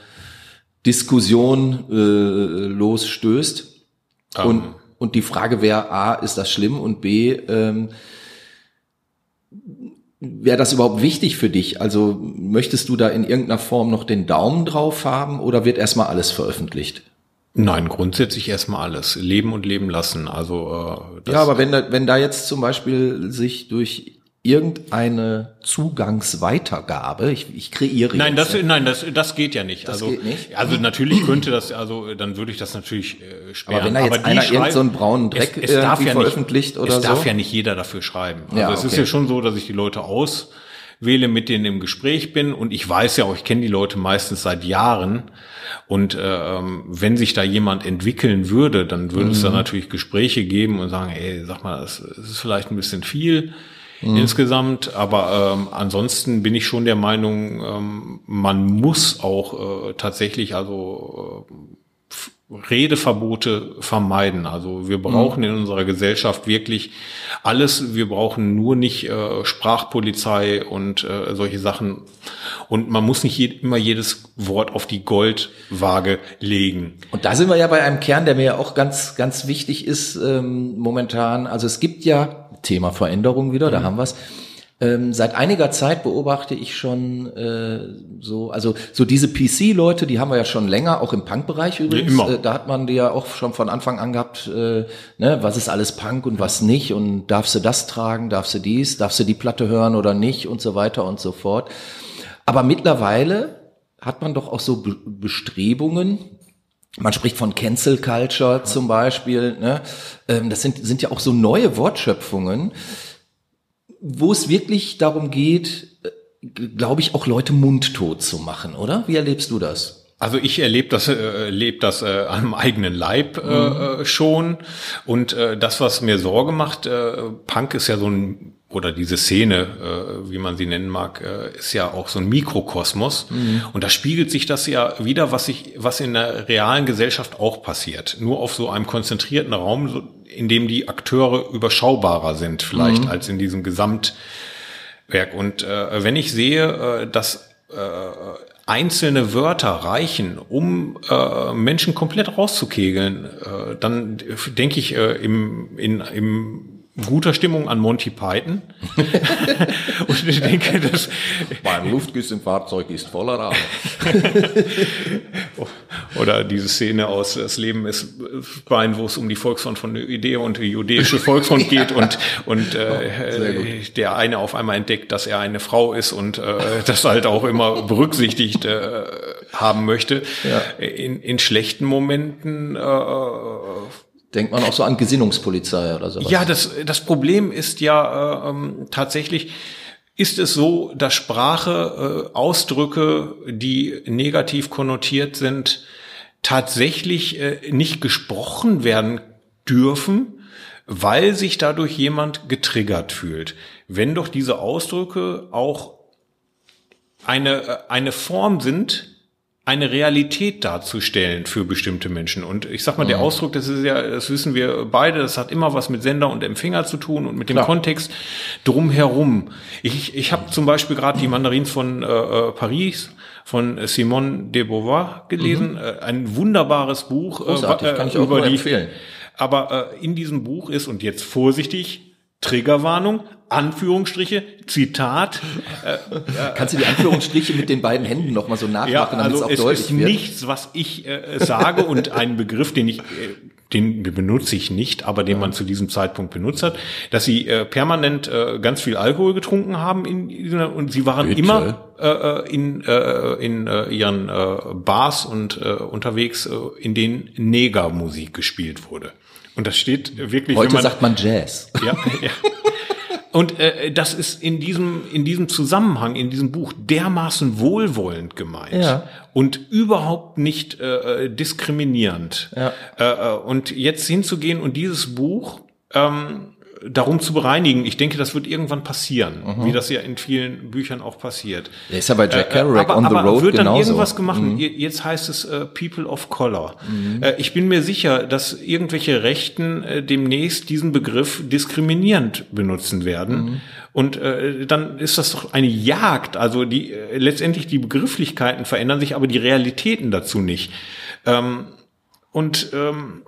Diskussion äh, losstößt. Um. Und, und die Frage wäre, A, ist das schlimm? Und B, ähm, Wäre das überhaupt wichtig für dich? Also möchtest du da in irgendeiner Form noch den Daumen drauf haben oder wird erstmal alles veröffentlicht? Nein, grundsätzlich erstmal alles. Leben und leben lassen. Also äh, Ja, aber wenn da, wenn da jetzt zum Beispiel sich durch irgendeine Zugangsweitergabe. Ich, ich kreiere. Nein, das, nein, das, das geht ja nicht. Das also, geht nicht. Also natürlich könnte das, also dann würde ich das natürlich äh, sperren. Aber wenn da jetzt einer irgend so einen braunen Dreck es, es darf ja veröffentlicht nicht, oder es so. darf ja nicht jeder dafür schreiben. Also Ja, es ist okay. ja schon so, dass ich die Leute auswähle, mit denen im Gespräch bin. Und ich weiß ja auch, ich kenne die Leute meistens seit Jahren. Und äh, ähm, wenn sich da jemand entwickeln würde, dann würde es da natürlich Gespräche geben und sagen, ey, sag mal, das, ist vielleicht ein bisschen viel insgesamt, aber ähm, ansonsten bin ich schon der Meinung, ähm, man muss auch äh, tatsächlich also äh, Redeverbote vermeiden. Also wir brauchen in unserer Gesellschaft wirklich alles. Wir brauchen nur nicht äh, Sprachpolizei und äh, solche Sachen. Und man muss nicht je, immer jedes Wort auf die Goldwaage legen. Und da sind wir ja bei einem Kern, der mir ja auch ganz, ganz wichtig ist ähm, momentan. Also es gibt ja Thema Veränderung wieder, da haben wir's. Ähm, seit einiger Zeit beobachte ich schon äh, so, also so diese PC-Leute, die haben wir ja schon länger, auch im Punk-Bereich übrigens. immer. Äh, da hat man die ja auch schon von Anfang an gehabt, äh, ne, was ist alles Punk und was nicht und darfst du das tragen, darfst du dies, darfst du die Platte hören oder nicht und so weiter und so fort. Aber mittlerweile hat man doch auch so Be Bestrebungen, man spricht von Cancel Culture zum Beispiel. Ne? Ähm, Das sind, sind ja auch so neue Wortschöpfungen, wo es wirklich darum geht, glaube ich, auch Leute mundtot zu machen, oder? Wie erlebst du das? Also ich erlebe das, äh, erlebe das äh, am eigenen Leib äh, äh, schon. Und äh, das, was mir Sorge macht, äh, Punk ist ja so ein, oder diese Szene, äh, wie man sie nennen mag, äh, ist ja auch so ein Mikrokosmos. Und da spiegelt sich das ja wieder, was sich, was in der realen Gesellschaft auch passiert. Nur auf so einem konzentrierten Raum, so, in dem die Akteure überschaubarer sind, vielleicht als in diesem Gesamtwerk. Und äh, wenn ich sehe, äh, dass äh, einzelne Wörter reichen, um äh, Menschen komplett rauszukegeln, äh, dann denke ich äh, im, in, im guter Stimmung an Monty Python. Und ich denke, dass Mein Luftgiss im Fahrzeug ist voller Rauch. oder diese Szene aus Das Leben ist Bein, wo es um die Volksfront von Idee und die jüdische Volksfront geht und und äh, der eine auf einmal entdeckt, dass er eine Frau ist und äh, das halt auch immer berücksichtigt äh, haben möchte. Ja. In, in schlechten Momenten äh, Denkt man auch so an Gesinnungspolizei oder sowas? Ja, das, das Problem ist ja äh, ähm, tatsächlich, ist es so, dass Sprache, äh, Ausdrücke, die negativ konnotiert sind, tatsächlich äh, nicht gesprochen werden dürfen, weil sich dadurch jemand getriggert fühlt. Wenn doch diese Ausdrücke auch eine, äh, eine Form sind, eine Realität darzustellen für bestimmte Menschen. Und ich sag mal, der Ausdruck, das ist ja, das wissen wir beide, das hat immer was mit Sender und Empfänger zu tun und mit dem Klar. Kontext drumherum. Ich, ich habe zum Beispiel gerade die Mandarins von äh, äh, Paris von Simone de Beauvoir gelesen, äh, ein wunderbares Buch Großartig, äh, kann ich auch über die, empfehlen. aber äh, in diesem Buch ist, und jetzt vorsichtig, Triggerwarnung, Anführungsstriche, Zitat. Äh, Kannst du die Anführungsstriche mit den beiden Händen nochmal so nachmachen, ja, also damit es auch deutlich ist wird? nichts, was ich äh, sage und ein Begriff, den ich, äh, den benutze ich nicht, aber den ja. man zu diesem Zeitpunkt benutzt hat, dass sie äh, permanent äh, ganz viel Alkohol getrunken haben in, und sie waren Bitte? immer äh, in, in ihren Bars und unterwegs, in denen Negermusik gespielt wurde. Und das steht wirklich. Heute man, sagt man Jazz. Ja, ja. Und äh, das ist in diesem, in diesem Zusammenhang, in diesem Buch dermaßen wohlwollend gemeint ja. und überhaupt nicht äh, diskriminierend. Ja. Äh, äh und jetzt hinzugehen und dieses Buch ähm, darum zu bereinigen. Ich denke, das wird irgendwann passieren, mhm. wie das ja in vielen Büchern auch passiert. Der ist ja bei Jack äh, Kerouac äh, on the aber road wird dann genauso. irgendwas gemacht. Mhm. Jetzt heißt es äh, People of Color. Mhm. Äh, ich bin mir sicher, dass irgendwelche Rechten äh, demnächst diesen Begriff diskriminierend benutzen werden. Mhm. Und äh, dann ist das doch eine Jagd. Also die äh, letztendlich die Begrifflichkeiten verändern sich, aber die Realitäten dazu nicht. Ähm, und ähm,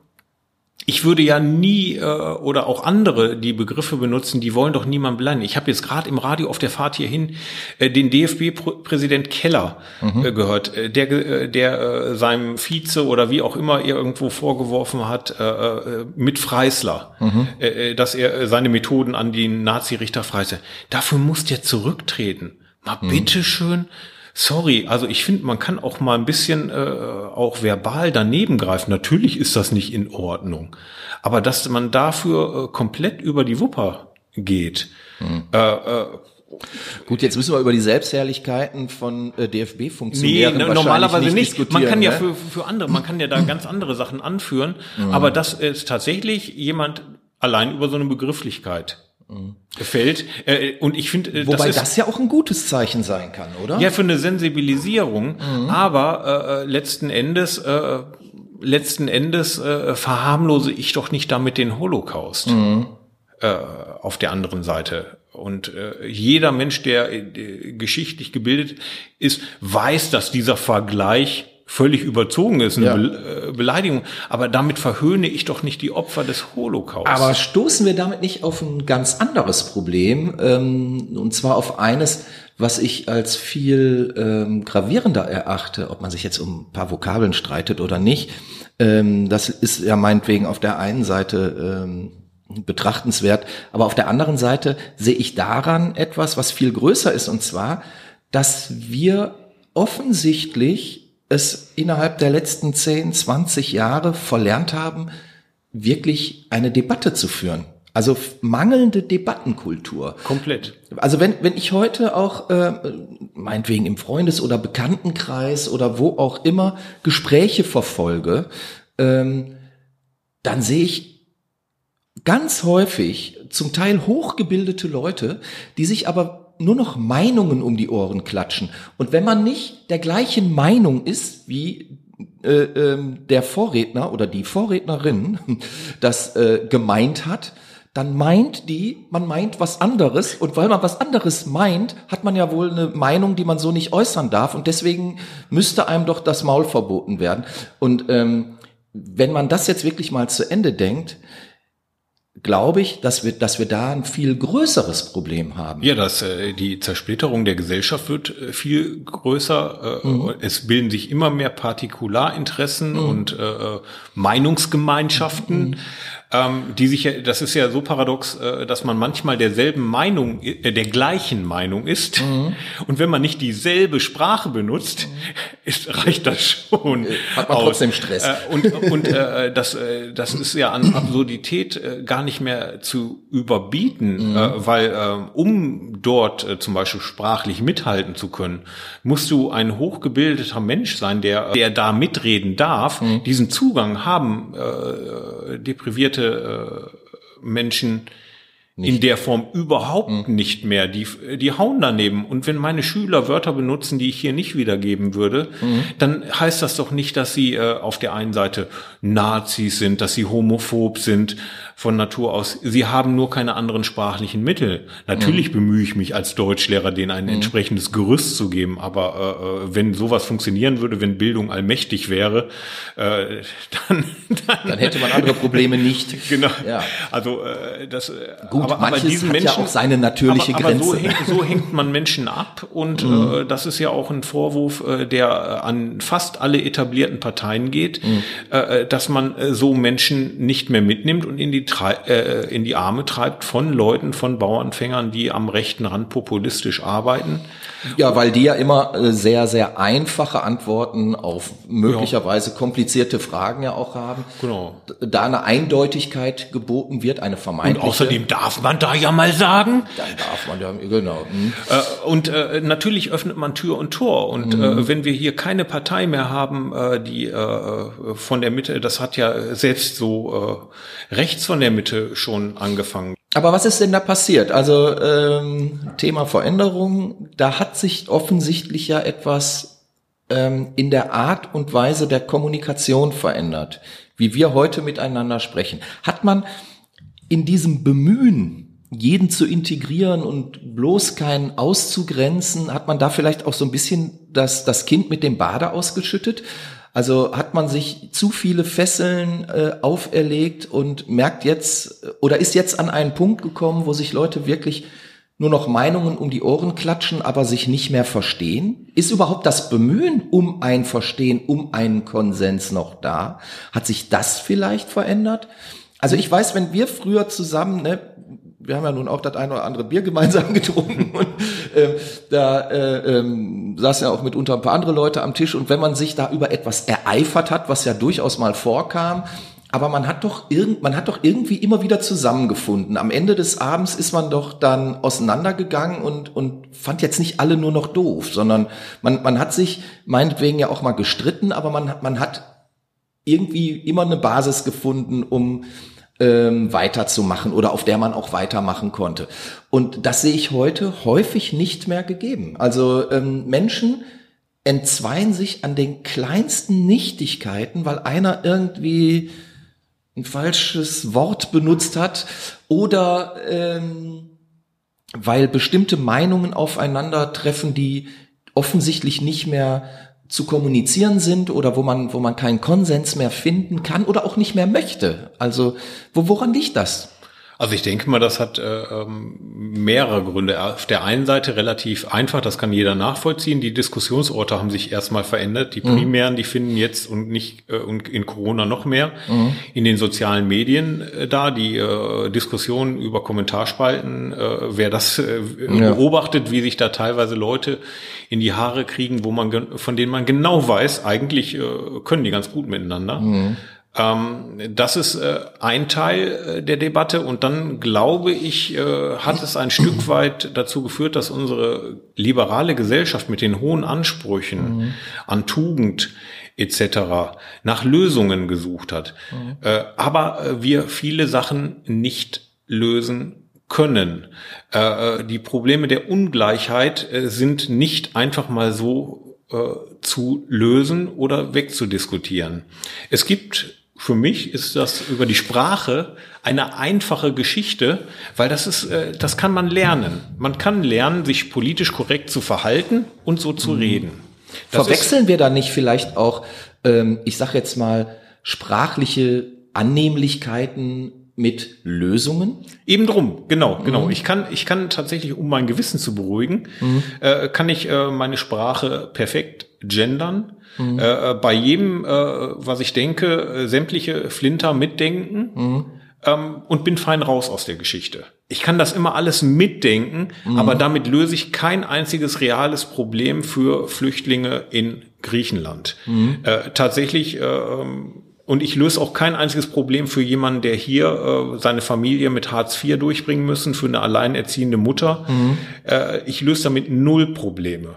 ich würde ja nie äh, oder auch andere, die Begriffe benutzen, die wollen doch niemand beleidigen. Ich habe jetzt gerade im Radio auf der Fahrt hierhin äh, den DFB-Präsident Keller mhm. äh, gehört, äh, der, äh, der äh, seinem Vize oder wie auch immer irgendwo vorgeworfen hat, äh, äh, mit Freisler, mhm. äh, dass er seine Methoden an die Nazi-Richter freiste. Dafür muss der zurücktreten. Mal mhm. bitteschön sorry, also ich finde, man kann auch mal ein bisschen äh, auch verbal daneben greifen. Natürlich ist das nicht in Ordnung. Aber dass man dafür äh, komplett über die Wupper geht, hm. äh, äh, Gut, jetzt müssen wir über die Selbstherrlichkeiten von äh, DFB-Funktionären nee, normalerweise nicht. nicht. Man kann ja ne? für, für andere, man kann ja da ganz andere Sachen anführen, mhm. aber das ist tatsächlich jemand allein über so eine Begrifflichkeit gefällt. Äh, und ich finde, äh, wobei das, das, ja auch ein gutes Zeichen sein kann, oder? Ja, für eine Sensibilisierung. Mhm. Aber äh, letzten Endes, äh, letzten Endes äh, verharmlose ich doch nicht damit den Holocaust mhm. äh, auf der anderen Seite. Und äh, jeder Mensch, der äh, geschichtlich gebildet ist, weiß, dass dieser Vergleich völlig überzogen ist, eine ja. Be äh, Beleidigung. Aber damit verhöhne ich doch nicht die Opfer des Holocaust. Aber stoßen wir damit nicht auf ein ganz anderes Problem, ähm, und zwar auf eines, was ich als viel ähm, gravierender erachte, ob man sich jetzt um ein paar Vokabeln streitet oder nicht. Ähm, das ist ja meinetwegen auf der einen Seite ähm, betrachtenswert, aber auf der anderen Seite sehe ich daran etwas, was viel größer ist, und zwar, dass wir offensichtlich es innerhalb der letzten 10, 20 Jahre verlernt haben, wirklich eine Debatte zu führen. Also mangelnde Debattenkultur. Komplett. Also wenn, wenn ich heute auch, äh, meinetwegen im Freundes- oder Bekanntenkreis oder wo auch immer Gespräche verfolge, ähm, dann sehe ich ganz häufig zum Teil hochgebildete Leute, die sich aber nur noch Meinungen um die Ohren klatschen. Und wenn man nicht der gleichen Meinung ist wie äh, ähm, der Vorredner oder die Vorrednerin das äh, gemeint hat, dann meint die, man meint was anderes und weil man was anderes meint, hat man ja wohl eine Meinung, die man so nicht äußern darf und deswegen müsste einem doch das Maul verboten werden. Und ähm, wenn man das jetzt wirklich mal zu Ende denkt, glaube ich, dass wir, dass wir da ein viel größeres Problem haben. Ja, dass äh, die Zersplitterung der Gesellschaft wird äh, viel größer. Äh, mhm. Es bilden sich immer mehr Partikularinteressen mhm. und äh, äh Meinungsgemeinschaften. Mhm ähm, die sich ja, das ist ja so paradox, äh, dass man manchmal derselben Meinung, äh, der gleichen Meinung ist. Mhm. Und wenn man nicht dieselbe Sprache benutzt, mhm. ist, reicht das schon. Äh, hat man aus. trotzdem Stress. Äh, und und äh, das, äh, das ist ja an Absurdität äh, gar nicht mehr zu überbieten, mhm. äh, weil äh, um dort äh, zum Beispiel sprachlich mithalten zu können, musst du ein hochgebildeter Mensch sein, der, der da mitreden darf, mhm. diesen Zugang haben, äh, deprivierte äh, Menschen nicht. in der Form überhaupt mhm. nicht mehr. Die, die hauen daneben. Und wenn meine Schüler Wörter benutzen, die ich hier nicht wiedergeben würde, mhm. dann heißt das doch nicht, dass sie äh, auf der einen Seite Nazis sind, dass sie homophob sind, von Natur aus. Sie haben nur keine anderen sprachlichen Mittel. Natürlich mhm. bemühe ich mich als Deutschlehrer, denen ein mhm. entsprechendes Gerüst zu geben. Aber äh, wenn sowas funktionieren würde, wenn Bildung allmächtig wäre, äh, dann, dann, dann hätte man andere Probleme nicht. Genau. Ja. Also äh, das. Gut, gut, aber, manches aber diesen hat Menschen, ja auch seine natürliche aber, aber Grenze. so, hängt, so hängt man Menschen ab und Mhm. äh, das ist ja auch ein Vorwurf, äh, der äh, an fast alle etablierten Parteien geht, Mhm. äh, dass man äh, so Menschen nicht mehr mitnimmt und in die, äh, in die Arme treibt von Leuten, von Bauernfängern, die am rechten Rand populistisch arbeiten. Ja, weil die ja immer äh, sehr, sehr einfache Antworten auf möglicherweise komplizierte Fragen ja auch haben. Genau. Da eine Eindeutigkeit geboten wird, eine Und vermeintliche. außerdem darf man da ja mal sagen, Dann darf man ja, genau. hm. Äh, und äh, natürlich öffnet man Tür und Tor. Und äh, wenn wir hier keine Partei mehr haben, äh, die äh, von der Mitte, das hat ja selbst so äh, rechts von der Mitte schon angefangen. Aber was ist denn da passiert? Also ähm, Thema Veränderung, da hat sich offensichtlich ja etwas ähm, in der Art und Weise der Kommunikation verändert, wie wir heute miteinander sprechen. Hat man in diesem Bemühen, jeden zu integrieren und bloß keinen auszugrenzen, hat man da vielleicht auch so ein bisschen das, das Kind mit dem Bade ausgeschüttet? Also hat man sich zu viele Fesseln äh, auferlegt und merkt jetzt oder ist jetzt an einen Punkt gekommen, wo sich Leute wirklich nur noch Meinungen um die Ohren klatschen, aber sich nicht mehr verstehen? Ist überhaupt das Bemühen um ein Verstehen, um einen Konsens noch da? Hat sich das vielleicht verändert? Also ich weiß, wenn wir früher zusammen, ne, wir haben ja nun auch das eine oder andere Bier gemeinsam getrunken und äh, da äh, ähm, saßen ja auch mitunter ein paar andere Leute am Tisch und wenn man sich da über etwas ereifert hat, was ja durchaus mal vorkam, aber man hat doch irgend, man hat doch irgendwie immer wieder zusammengefunden. Am Ende des Abends ist man doch dann auseinandergegangen und und fand jetzt nicht alle nur noch doof, sondern man man hat sich meinetwegen ja auch mal gestritten, aber man hat man hat irgendwie immer eine Basis gefunden, um ähm, weiterzumachen oder auf der man auch weitermachen konnte. Und das sehe ich heute häufig nicht mehr gegeben. Also ähm, Menschen entzweien sich an den kleinsten Nichtigkeiten, weil einer irgendwie ein falsches Wort benutzt hat oder ähm, weil bestimmte Meinungen aufeinandertreffen, die offensichtlich nicht mehr zu kommunizieren sind oder wo man, wo man keinen Konsens mehr finden kann oder auch nicht mehr möchte. Also, wo, woran liegt das? Also ich denke mal, das hat äh, ähm, mehrere Gründe. Auf der einen Seite relativ einfach, das kann jeder nachvollziehen. Die Diskussionsorte haben sich erstmal verändert. Die primären, die finden jetzt und nicht äh, und in Corona noch mehr in den sozialen Medien äh, da. Die äh, Diskussionen über Kommentarspalten, äh, wer das äh, Ja. beobachtet, wie sich da teilweise Leute in die Haare kriegen, wo man von denen man genau weiß, eigentlich äh, können die ganz gut miteinander. Ähm, das ist äh, ein Teil äh, der Debatte und dann glaube ich, äh, hat es ein Stück weit dazu geführt, dass unsere liberale Gesellschaft mit den hohen Ansprüchen an Tugend etc. nach Lösungen gesucht hat, äh, aber wir viele Sachen nicht lösen können. Die Probleme der Ungleichheit sind nicht einfach mal so zu lösen oder wegzudiskutieren. Es gibt für mich ist das über die Sprache eine einfache Geschichte, weil das ist, äh, das kann man lernen. Man kann lernen, sich politisch korrekt zu verhalten und so zu reden. Das Verwechseln wir da nicht vielleicht auch, ähm, ich sag jetzt mal, sprachliche Annehmlichkeiten mit Lösungen? Eben drum, genau, genau. Ich kann, ich kann tatsächlich, um mein Gewissen zu beruhigen, äh, kann ich äh, meine Sprache perfekt gendern. Äh, äh, bei jedem, äh, was ich denke, äh, sämtliche Flinter mitdenken ähm, und bin fein raus aus der Geschichte. Ich kann das immer alles mitdenken, aber damit löse ich kein einziges reales Problem für Flüchtlinge in Griechenland. Äh, tatsächlich, äh, ähm, und ich löse auch kein einziges Problem für jemanden, der hier äh, seine Familie mit Hartz IV durchbringen müssen, für eine alleinerziehende Mutter. Äh, ich löse damit null Probleme.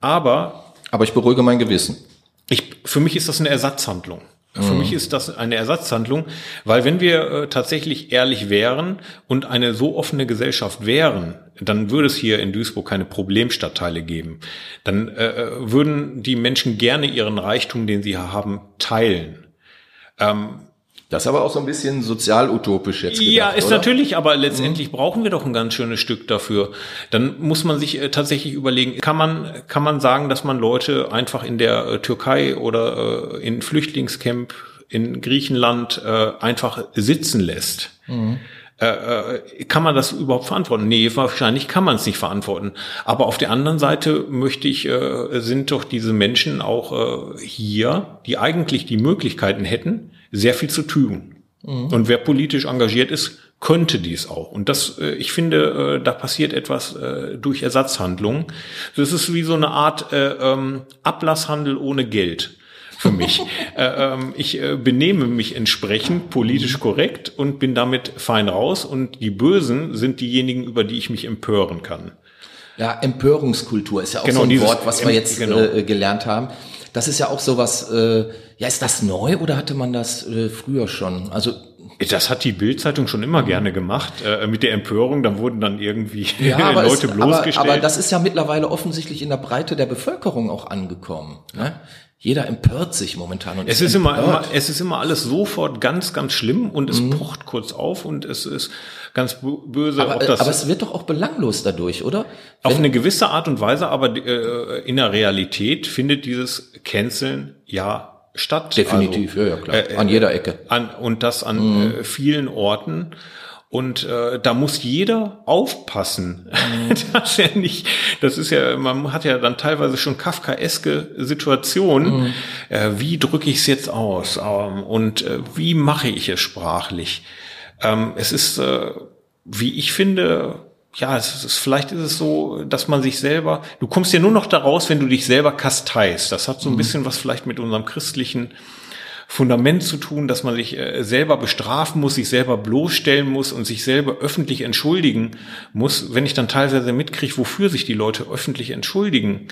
Aber Aber ich beruhige mein Gewissen. ich, für mich ist das eine Ersatzhandlung. Für mich ist das eine Ersatzhandlung, weil wenn wir äh, tatsächlich ehrlich wären und eine so offene Gesellschaft wären, dann würde es hier in Duisburg keine Problemstadtteile geben. Dann äh, äh, würden die Menschen gerne ihren Reichtum, den sie haben, teilen. Das ist aber auch so ein bisschen sozialutopisch jetzt gedacht, Ja, ist oder? natürlich, aber letztendlich brauchen wir doch ein ganz schönes Stück dafür. Dann muss man sich äh, tatsächlich überlegen, kann man, kann man sagen, dass man Leute einfach in der äh, Türkei oder äh, in Flüchtlingscamp in Griechenland einfach sitzen lässt? äh, kann man das überhaupt verantworten? Nee, wahrscheinlich kann man es nicht verantworten. Aber auf der anderen Seite möchte ich, sind doch diese Menschen auch hier, die eigentlich die Möglichkeiten hätten, sehr viel zu tun. Mhm. Und wer politisch engagiert ist, könnte dies auch. Und das, äh, ich finde, äh, da passiert etwas äh, durch Ersatzhandlungen. Das ist wie so eine Art äh, ähm, Ablasshandel ohne Geld für mich. äh, ähm, ich äh, benehme mich entsprechend politisch korrekt und bin damit fein raus. Und die Bösen sind diejenigen, über die ich mich empören kann. Ja, Empörungskultur ist ja auch genau, so ein Wort, was wir jetzt genau. äh, gelernt haben. Das ist ja auch sowas, äh, ja, ist das neu oder hatte man das äh, früher schon? Also das hat die Bildzeitung schon immer gerne gemacht äh, mit der Empörung. Dann wurden dann irgendwie ja, Leute es, bloßgestellt. Aber, aber das ist ja mittlerweile offensichtlich in der Breite der Bevölkerung auch angekommen. Ne? Jeder empört sich momentan. Und es ist, immer, immer, es ist immer alles sofort ganz, ganz schlimm und es mhm. pocht kurz auf und es ist ganz böse. Aber, aber es wird doch auch belanglos dadurch, oder? Auf eine gewisse Art und Weise, aber äh, in der Realität findet dieses Canceln ja statt. Definitiv, also, ja, ja, klar. Äh, an jeder Ecke. An, und das an mhm. äh, vielen Orten. Und äh, da muss jeder aufpassen, mhm. dass er nicht, das ist ja, man hat ja dann teilweise schon kafkaeske Situationen. Mhm. Äh, wie drücke ich es jetzt aus? Ähm, und äh, wie mache ich es sprachlich? Ähm, es ist, äh, wie ich finde, ja, es ist, vielleicht ist es so, dass man sich selber, du kommst ja nur noch daraus, wenn du dich selber kasteist. Das hat so ein mhm. bisschen was vielleicht mit unserem christlichen Fundament zu tun, dass man sich äh, selber bestrafen muss, sich selber bloßstellen muss und sich selber öffentlich entschuldigen muss. Wenn ich dann teilweise mitkriege, wofür sich die Leute öffentlich entschuldigen,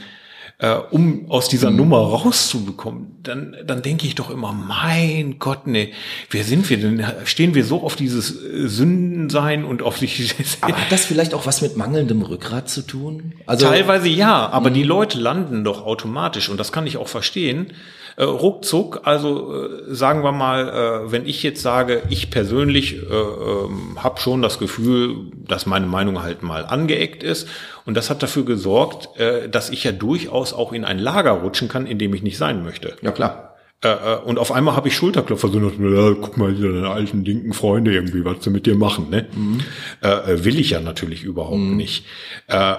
äh, um aus dieser mhm. Nummer rauszubekommen, dann, dann denke ich doch immer, mein Gott, nee, wer sind wir denn? Stehen wir so auf dieses äh, Sündensein und auf sich. aber hat das vielleicht auch was mit mangelndem Rückgrat zu tun? Also Teilweise ja, aber die mhm. Leute landen doch automatisch und das kann ich auch verstehen äh, ruckzuck, also äh, sagen wir mal, äh, wenn ich jetzt sage, ich persönlich äh, äh, habe schon das Gefühl, dass meine Meinung halt mal angeeckt ist und das hat dafür gesorgt, äh, dass ich ja durchaus auch in ein Lager rutschen kann, in dem ich nicht sein möchte. Ja klar. Äh, äh und auf einmal habe ich Schulterklopfer, so ja, guck mal, deine alten linken Freunde irgendwie, was sie mit dir machen, ne? Mhm. Äh, will ich ja natürlich überhaupt mhm. nicht. Äh,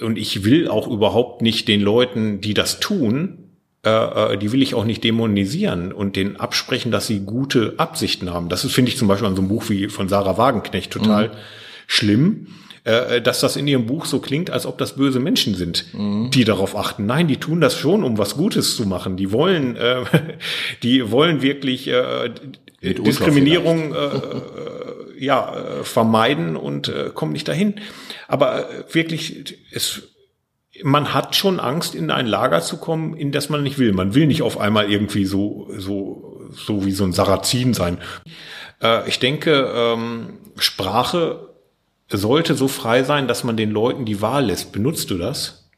und ich will auch überhaupt nicht den Leuten, die das tun, äh, äh, die will ich auch nicht dämonisieren und den absprechen, dass sie gute Absichten haben. Das finde ich, zum Beispiel an so einem Buch wie von Sarah Wagenknecht total mhm. schlimm, äh, dass das in ihrem Buch so klingt, als ob das böse Menschen sind, mhm. die darauf achten. Nein, die tun das schon, um was Gutes zu machen. Die wollen, äh, die wollen wirklich äh, Diskriminierung äh, äh, ja, äh, vermeiden und äh, kommen nicht dahin. Aber äh, wirklich, es man hat schon Angst, in ein Lager zu kommen, in das man nicht will. Man will nicht auf einmal irgendwie so, so, so wie so ein Sarazin sein. Äh, ich denke, ähm, Sprache sollte so frei sein, dass man den Leuten die Wahl lässt. Benutzt du das?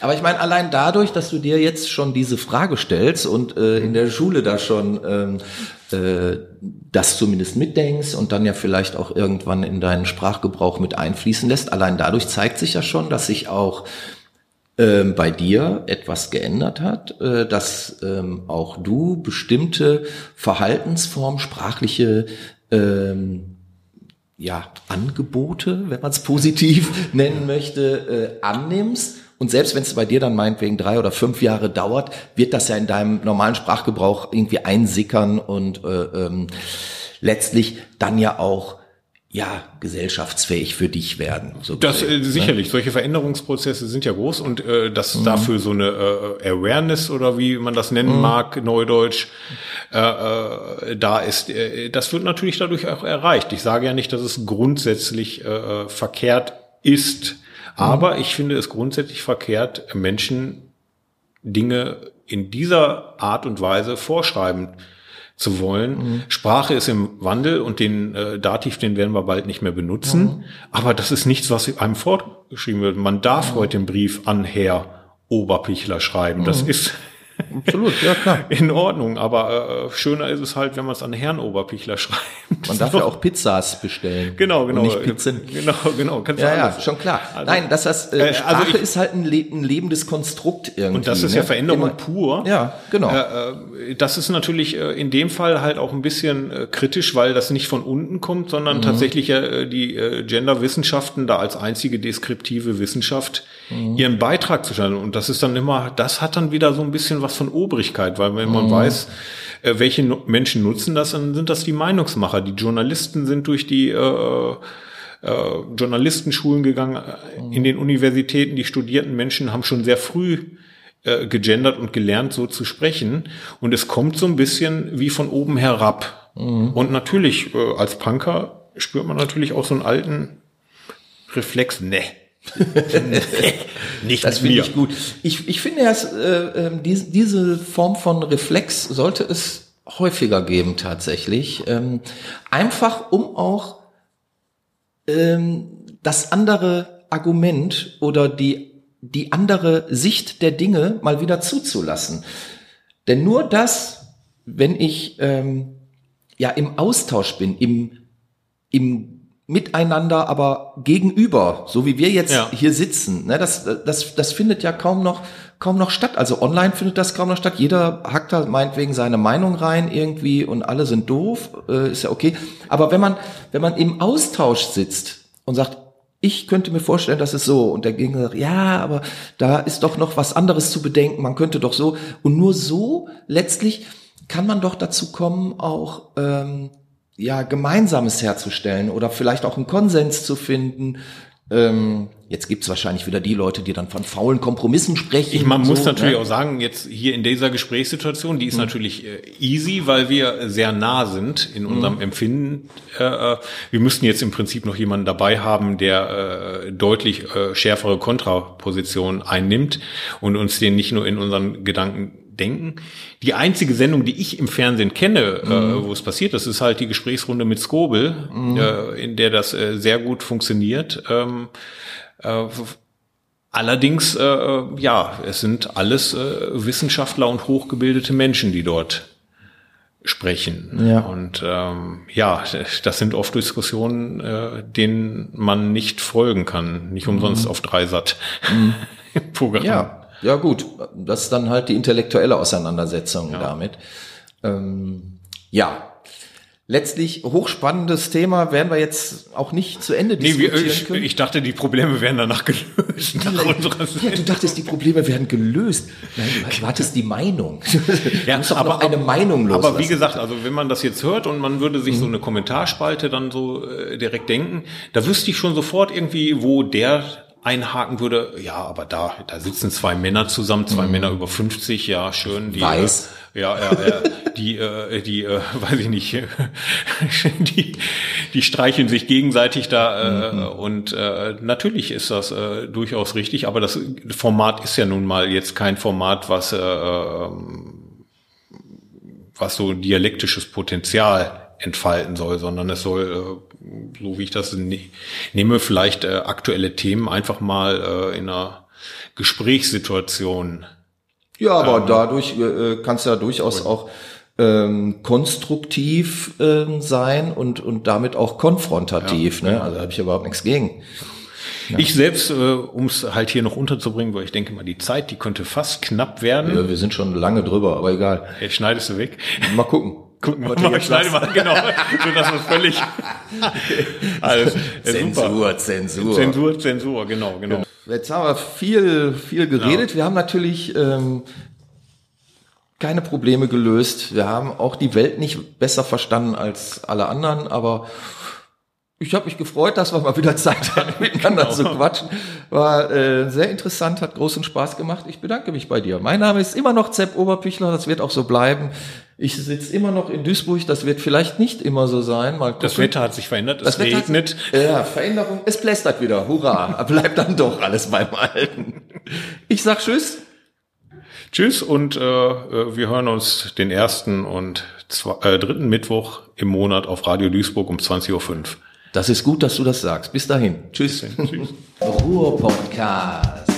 Aber ich meine, allein dadurch, dass du dir jetzt schon diese Frage stellst und äh, in der Schule da schon ähm, äh, das zumindest mitdenkst und dann ja vielleicht auch irgendwann in deinen Sprachgebrauch mit einfließen lässt, allein dadurch zeigt sich ja schon, dass sich auch ähm, bei dir etwas geändert hat, äh, dass ähm, auch du bestimmte Verhaltensformen, sprachliche ähm, ja, Angebote, wenn man es positiv nennen möchte, äh, annimmst. Und selbst wenn es bei dir dann meinetwegen drei oder fünf Jahre dauert, wird das ja in deinem normalen Sprachgebrauch irgendwie einsickern und äh, ähm, letztlich dann ja auch ja, gesellschaftsfähig für dich werden. So das äh, sicherlich. Ne? Solche Veränderungsprozesse sind ja groß und äh, dass mhm. dafür so eine äh, Awareness oder wie man das nennen mhm. mag, Neudeutsch, äh, äh, da ist, äh, das wird natürlich dadurch auch erreicht. Ich sage ja nicht, dass es grundsätzlich äh, verkehrt ist, mhm. aber ich finde es grundsätzlich verkehrt, Menschen Dinge in dieser Art und Weise vorschreiben zu wollen. Mhm. Sprache ist im Wandel und den äh, Dativ, den werden wir bald nicht mehr benutzen. Mhm. Aber das ist nichts, was einem vorgeschrieben wird. Man darf mhm. heute den Brief an Herr Oberpichler schreiben. Das mhm. ist Absolut, ja klar. In Ordnung, aber äh, schöner ist es halt, wenn man es an Herrn Oberpichler schreibt. Man darf ja auch Pizzas bestellen. Genau, genau. Und nicht Pizzen. Genau, genau. Kannst ja, ja, schon klar. Also, Nein, das heißt, äh, Sprache also ich, ist halt ein, le ein, lebendes Konstrukt irgendwie. Und das ist ne? ja Veränderung Immer, pur. Ja, genau. Äh, das ist natürlich äh, in dem Fall halt auch ein bisschen äh, kritisch, weil das nicht von unten kommt, sondern mhm. tatsächlich äh, die äh, Genderwissenschaften da als einzige deskriptive Wissenschaft mhm. ihren Beitrag zu stellen. Und das ist dann immer, das hat dann wieder so ein bisschen was von Obrigkeit, weil wenn man mhm. weiß, äh, welche Menschen nutzen das, dann sind das die Meinungsmacher. Die Journalisten sind durch die äh, äh, Journalistenschulen gegangen, mhm. in den Universitäten, die studierten Menschen haben schon sehr früh äh, gegendert und gelernt, so zu sprechen. Und es kommt so ein bisschen wie von oben herab. Mhm. Und natürlich, äh, als Punker spürt man natürlich auch so einen alten Reflex, ne, nicht das finde ich gut. Ich, ich finde, dass, äh, äh, diese, diese Form von Reflex sollte es häufiger geben tatsächlich. Ähm, einfach um auch ähm, das andere Argument oder die, die andere Sicht der Dinge mal wieder zuzulassen. Denn nur das, wenn ich ähm, ja im Austausch bin, im, im miteinander, aber gegenüber, so wie wir jetzt ja. hier sitzen. Ne, das, das, das findet ja kaum noch, kaum noch statt. Also online findet das kaum noch statt. Jeder hackt da meinetwegen seine Meinung rein irgendwie und alle sind doof, äh, ist ja okay. Aber wenn man, wenn man im Austausch sitzt und sagt, ich könnte mir vorstellen, dass es so und der Gegner sagt, ja, aber da ist doch noch was anderes zu bedenken. Man könnte doch so und nur so letztlich kann man doch dazu kommen, auch ähm, ja, Gemeinsames herzustellen oder vielleicht auch einen Konsens zu finden. Ähm, jetzt gibt's wahrscheinlich wieder die Leute, die dann von faulen Kompromissen sprechen. Ich, man muss so, natürlich ne? auch sagen, jetzt hier in dieser Gesprächssituation, die ist mhm. natürlich äh, easy, weil wir sehr nah sind in unserem mhm. Empfinden. Äh, äh, wir müssten jetzt im Prinzip noch jemanden dabei haben, der äh, deutlich äh, schärfere Kontrapositionen einnimmt und uns den nicht nur in unseren Gedanken denken. Die einzige Sendung, die ich im Fernsehen kenne, äh, mhm. äh, wo es passiert, das ist halt die Gesprächsrunde mit Skobel, mhm. äh, in der das äh, sehr gut funktioniert. Ähm, äh, allerdings, äh, ja, es sind alles Wissenschaftler und hochgebildete Menschen, die dort sprechen. Ja. Und ähm, ja, das sind oft Diskussionen, äh, denen man nicht folgen kann. Nicht umsonst mhm. auf Dreisat mhm. Programm. Ja, ja gut, das ist dann halt die intellektuelle Auseinandersetzung ja. damit. Ähm, ja, letztlich hochspannendes Thema werden wir jetzt auch nicht zu Ende diskutieren nee, ich, können. Ich dachte, die Probleme werden danach gelöst. Ja, du dachtest, die Probleme werden gelöst. Nein, du erwartest die Meinung. Ja, du aber eine Meinung los. Aber wie gesagt, also wenn man das jetzt hört und man würde sich mhm. so eine Kommentarspalte dann so äh, direkt denken, da wüsste ich schon sofort irgendwie, wo der einhaken würde, ja, aber da, da sitzen zwei Männer zusammen, zwei mhm. Männer über 50, ja, schön. Die, Weiß. Äh, ja, ja, ja, die, äh, die, äh, weiß ich nicht, die, die streicheln sich gegenseitig da äh, mhm. und äh, natürlich ist das äh, durchaus richtig, aber das Format ist ja nun mal jetzt kein Format, was, äh, ähm, was so dialektisches Potenzial entfalten soll, sondern es soll, äh, so wie ich das ne nehme, vielleicht äh, aktuelle Themen einfach mal äh, in einer Gesprächssituation. Ja, aber ähm, dadurch äh, kann es ja durchaus auch ähm, konstruktiv ähm, sein und und damit auch konfrontativ. Ja, ne? Also habe ich überhaupt nichts gegen. Ja. Ich selbst, äh, um es halt hier noch unterzubringen, weil ich denke mal, die Zeit, die könnte fast knapp werden. Ja, wir sind schon lange drüber, aber egal. Hey, schneidest du weg? Mal gucken. Gucken, was mal, schneide mal, genau. so dass es völlig alles Zensur, super. Zensur. Zensur, Zensur, genau, genau. Jetzt haben wir viel, viel geredet. Ja. Wir haben natürlich ähm, keine Probleme gelöst. Wir haben auch die Welt nicht besser verstanden als alle anderen, aber ich habe mich gefreut, dass wir mal wieder Zeit hatten, miteinander genau. zu quatschen. War äh, sehr interessant, hat großen Spaß gemacht. Ich bedanke mich bei dir. Mein Name ist immer noch Zepp Oberpichler, das wird auch so bleiben. Ich sitze immer noch in Duisburg, das wird vielleicht nicht immer so sein. Mal das Wetter hat sich verändert, es das regnet. Hat, ja, Veränderung, es plästert wieder, hurra. Bleibt dann doch alles beim Alten. Ich sag Tschüss. Tschüss und äh, äh wir hören uns den ersten und zwei, äh, dritten Mittwoch im Monat auf Radio Duisburg um 20.05 Uhr. Das ist gut, dass du das sagst. Bis dahin. Tschüss. Tschüss. Ruhr Podcast.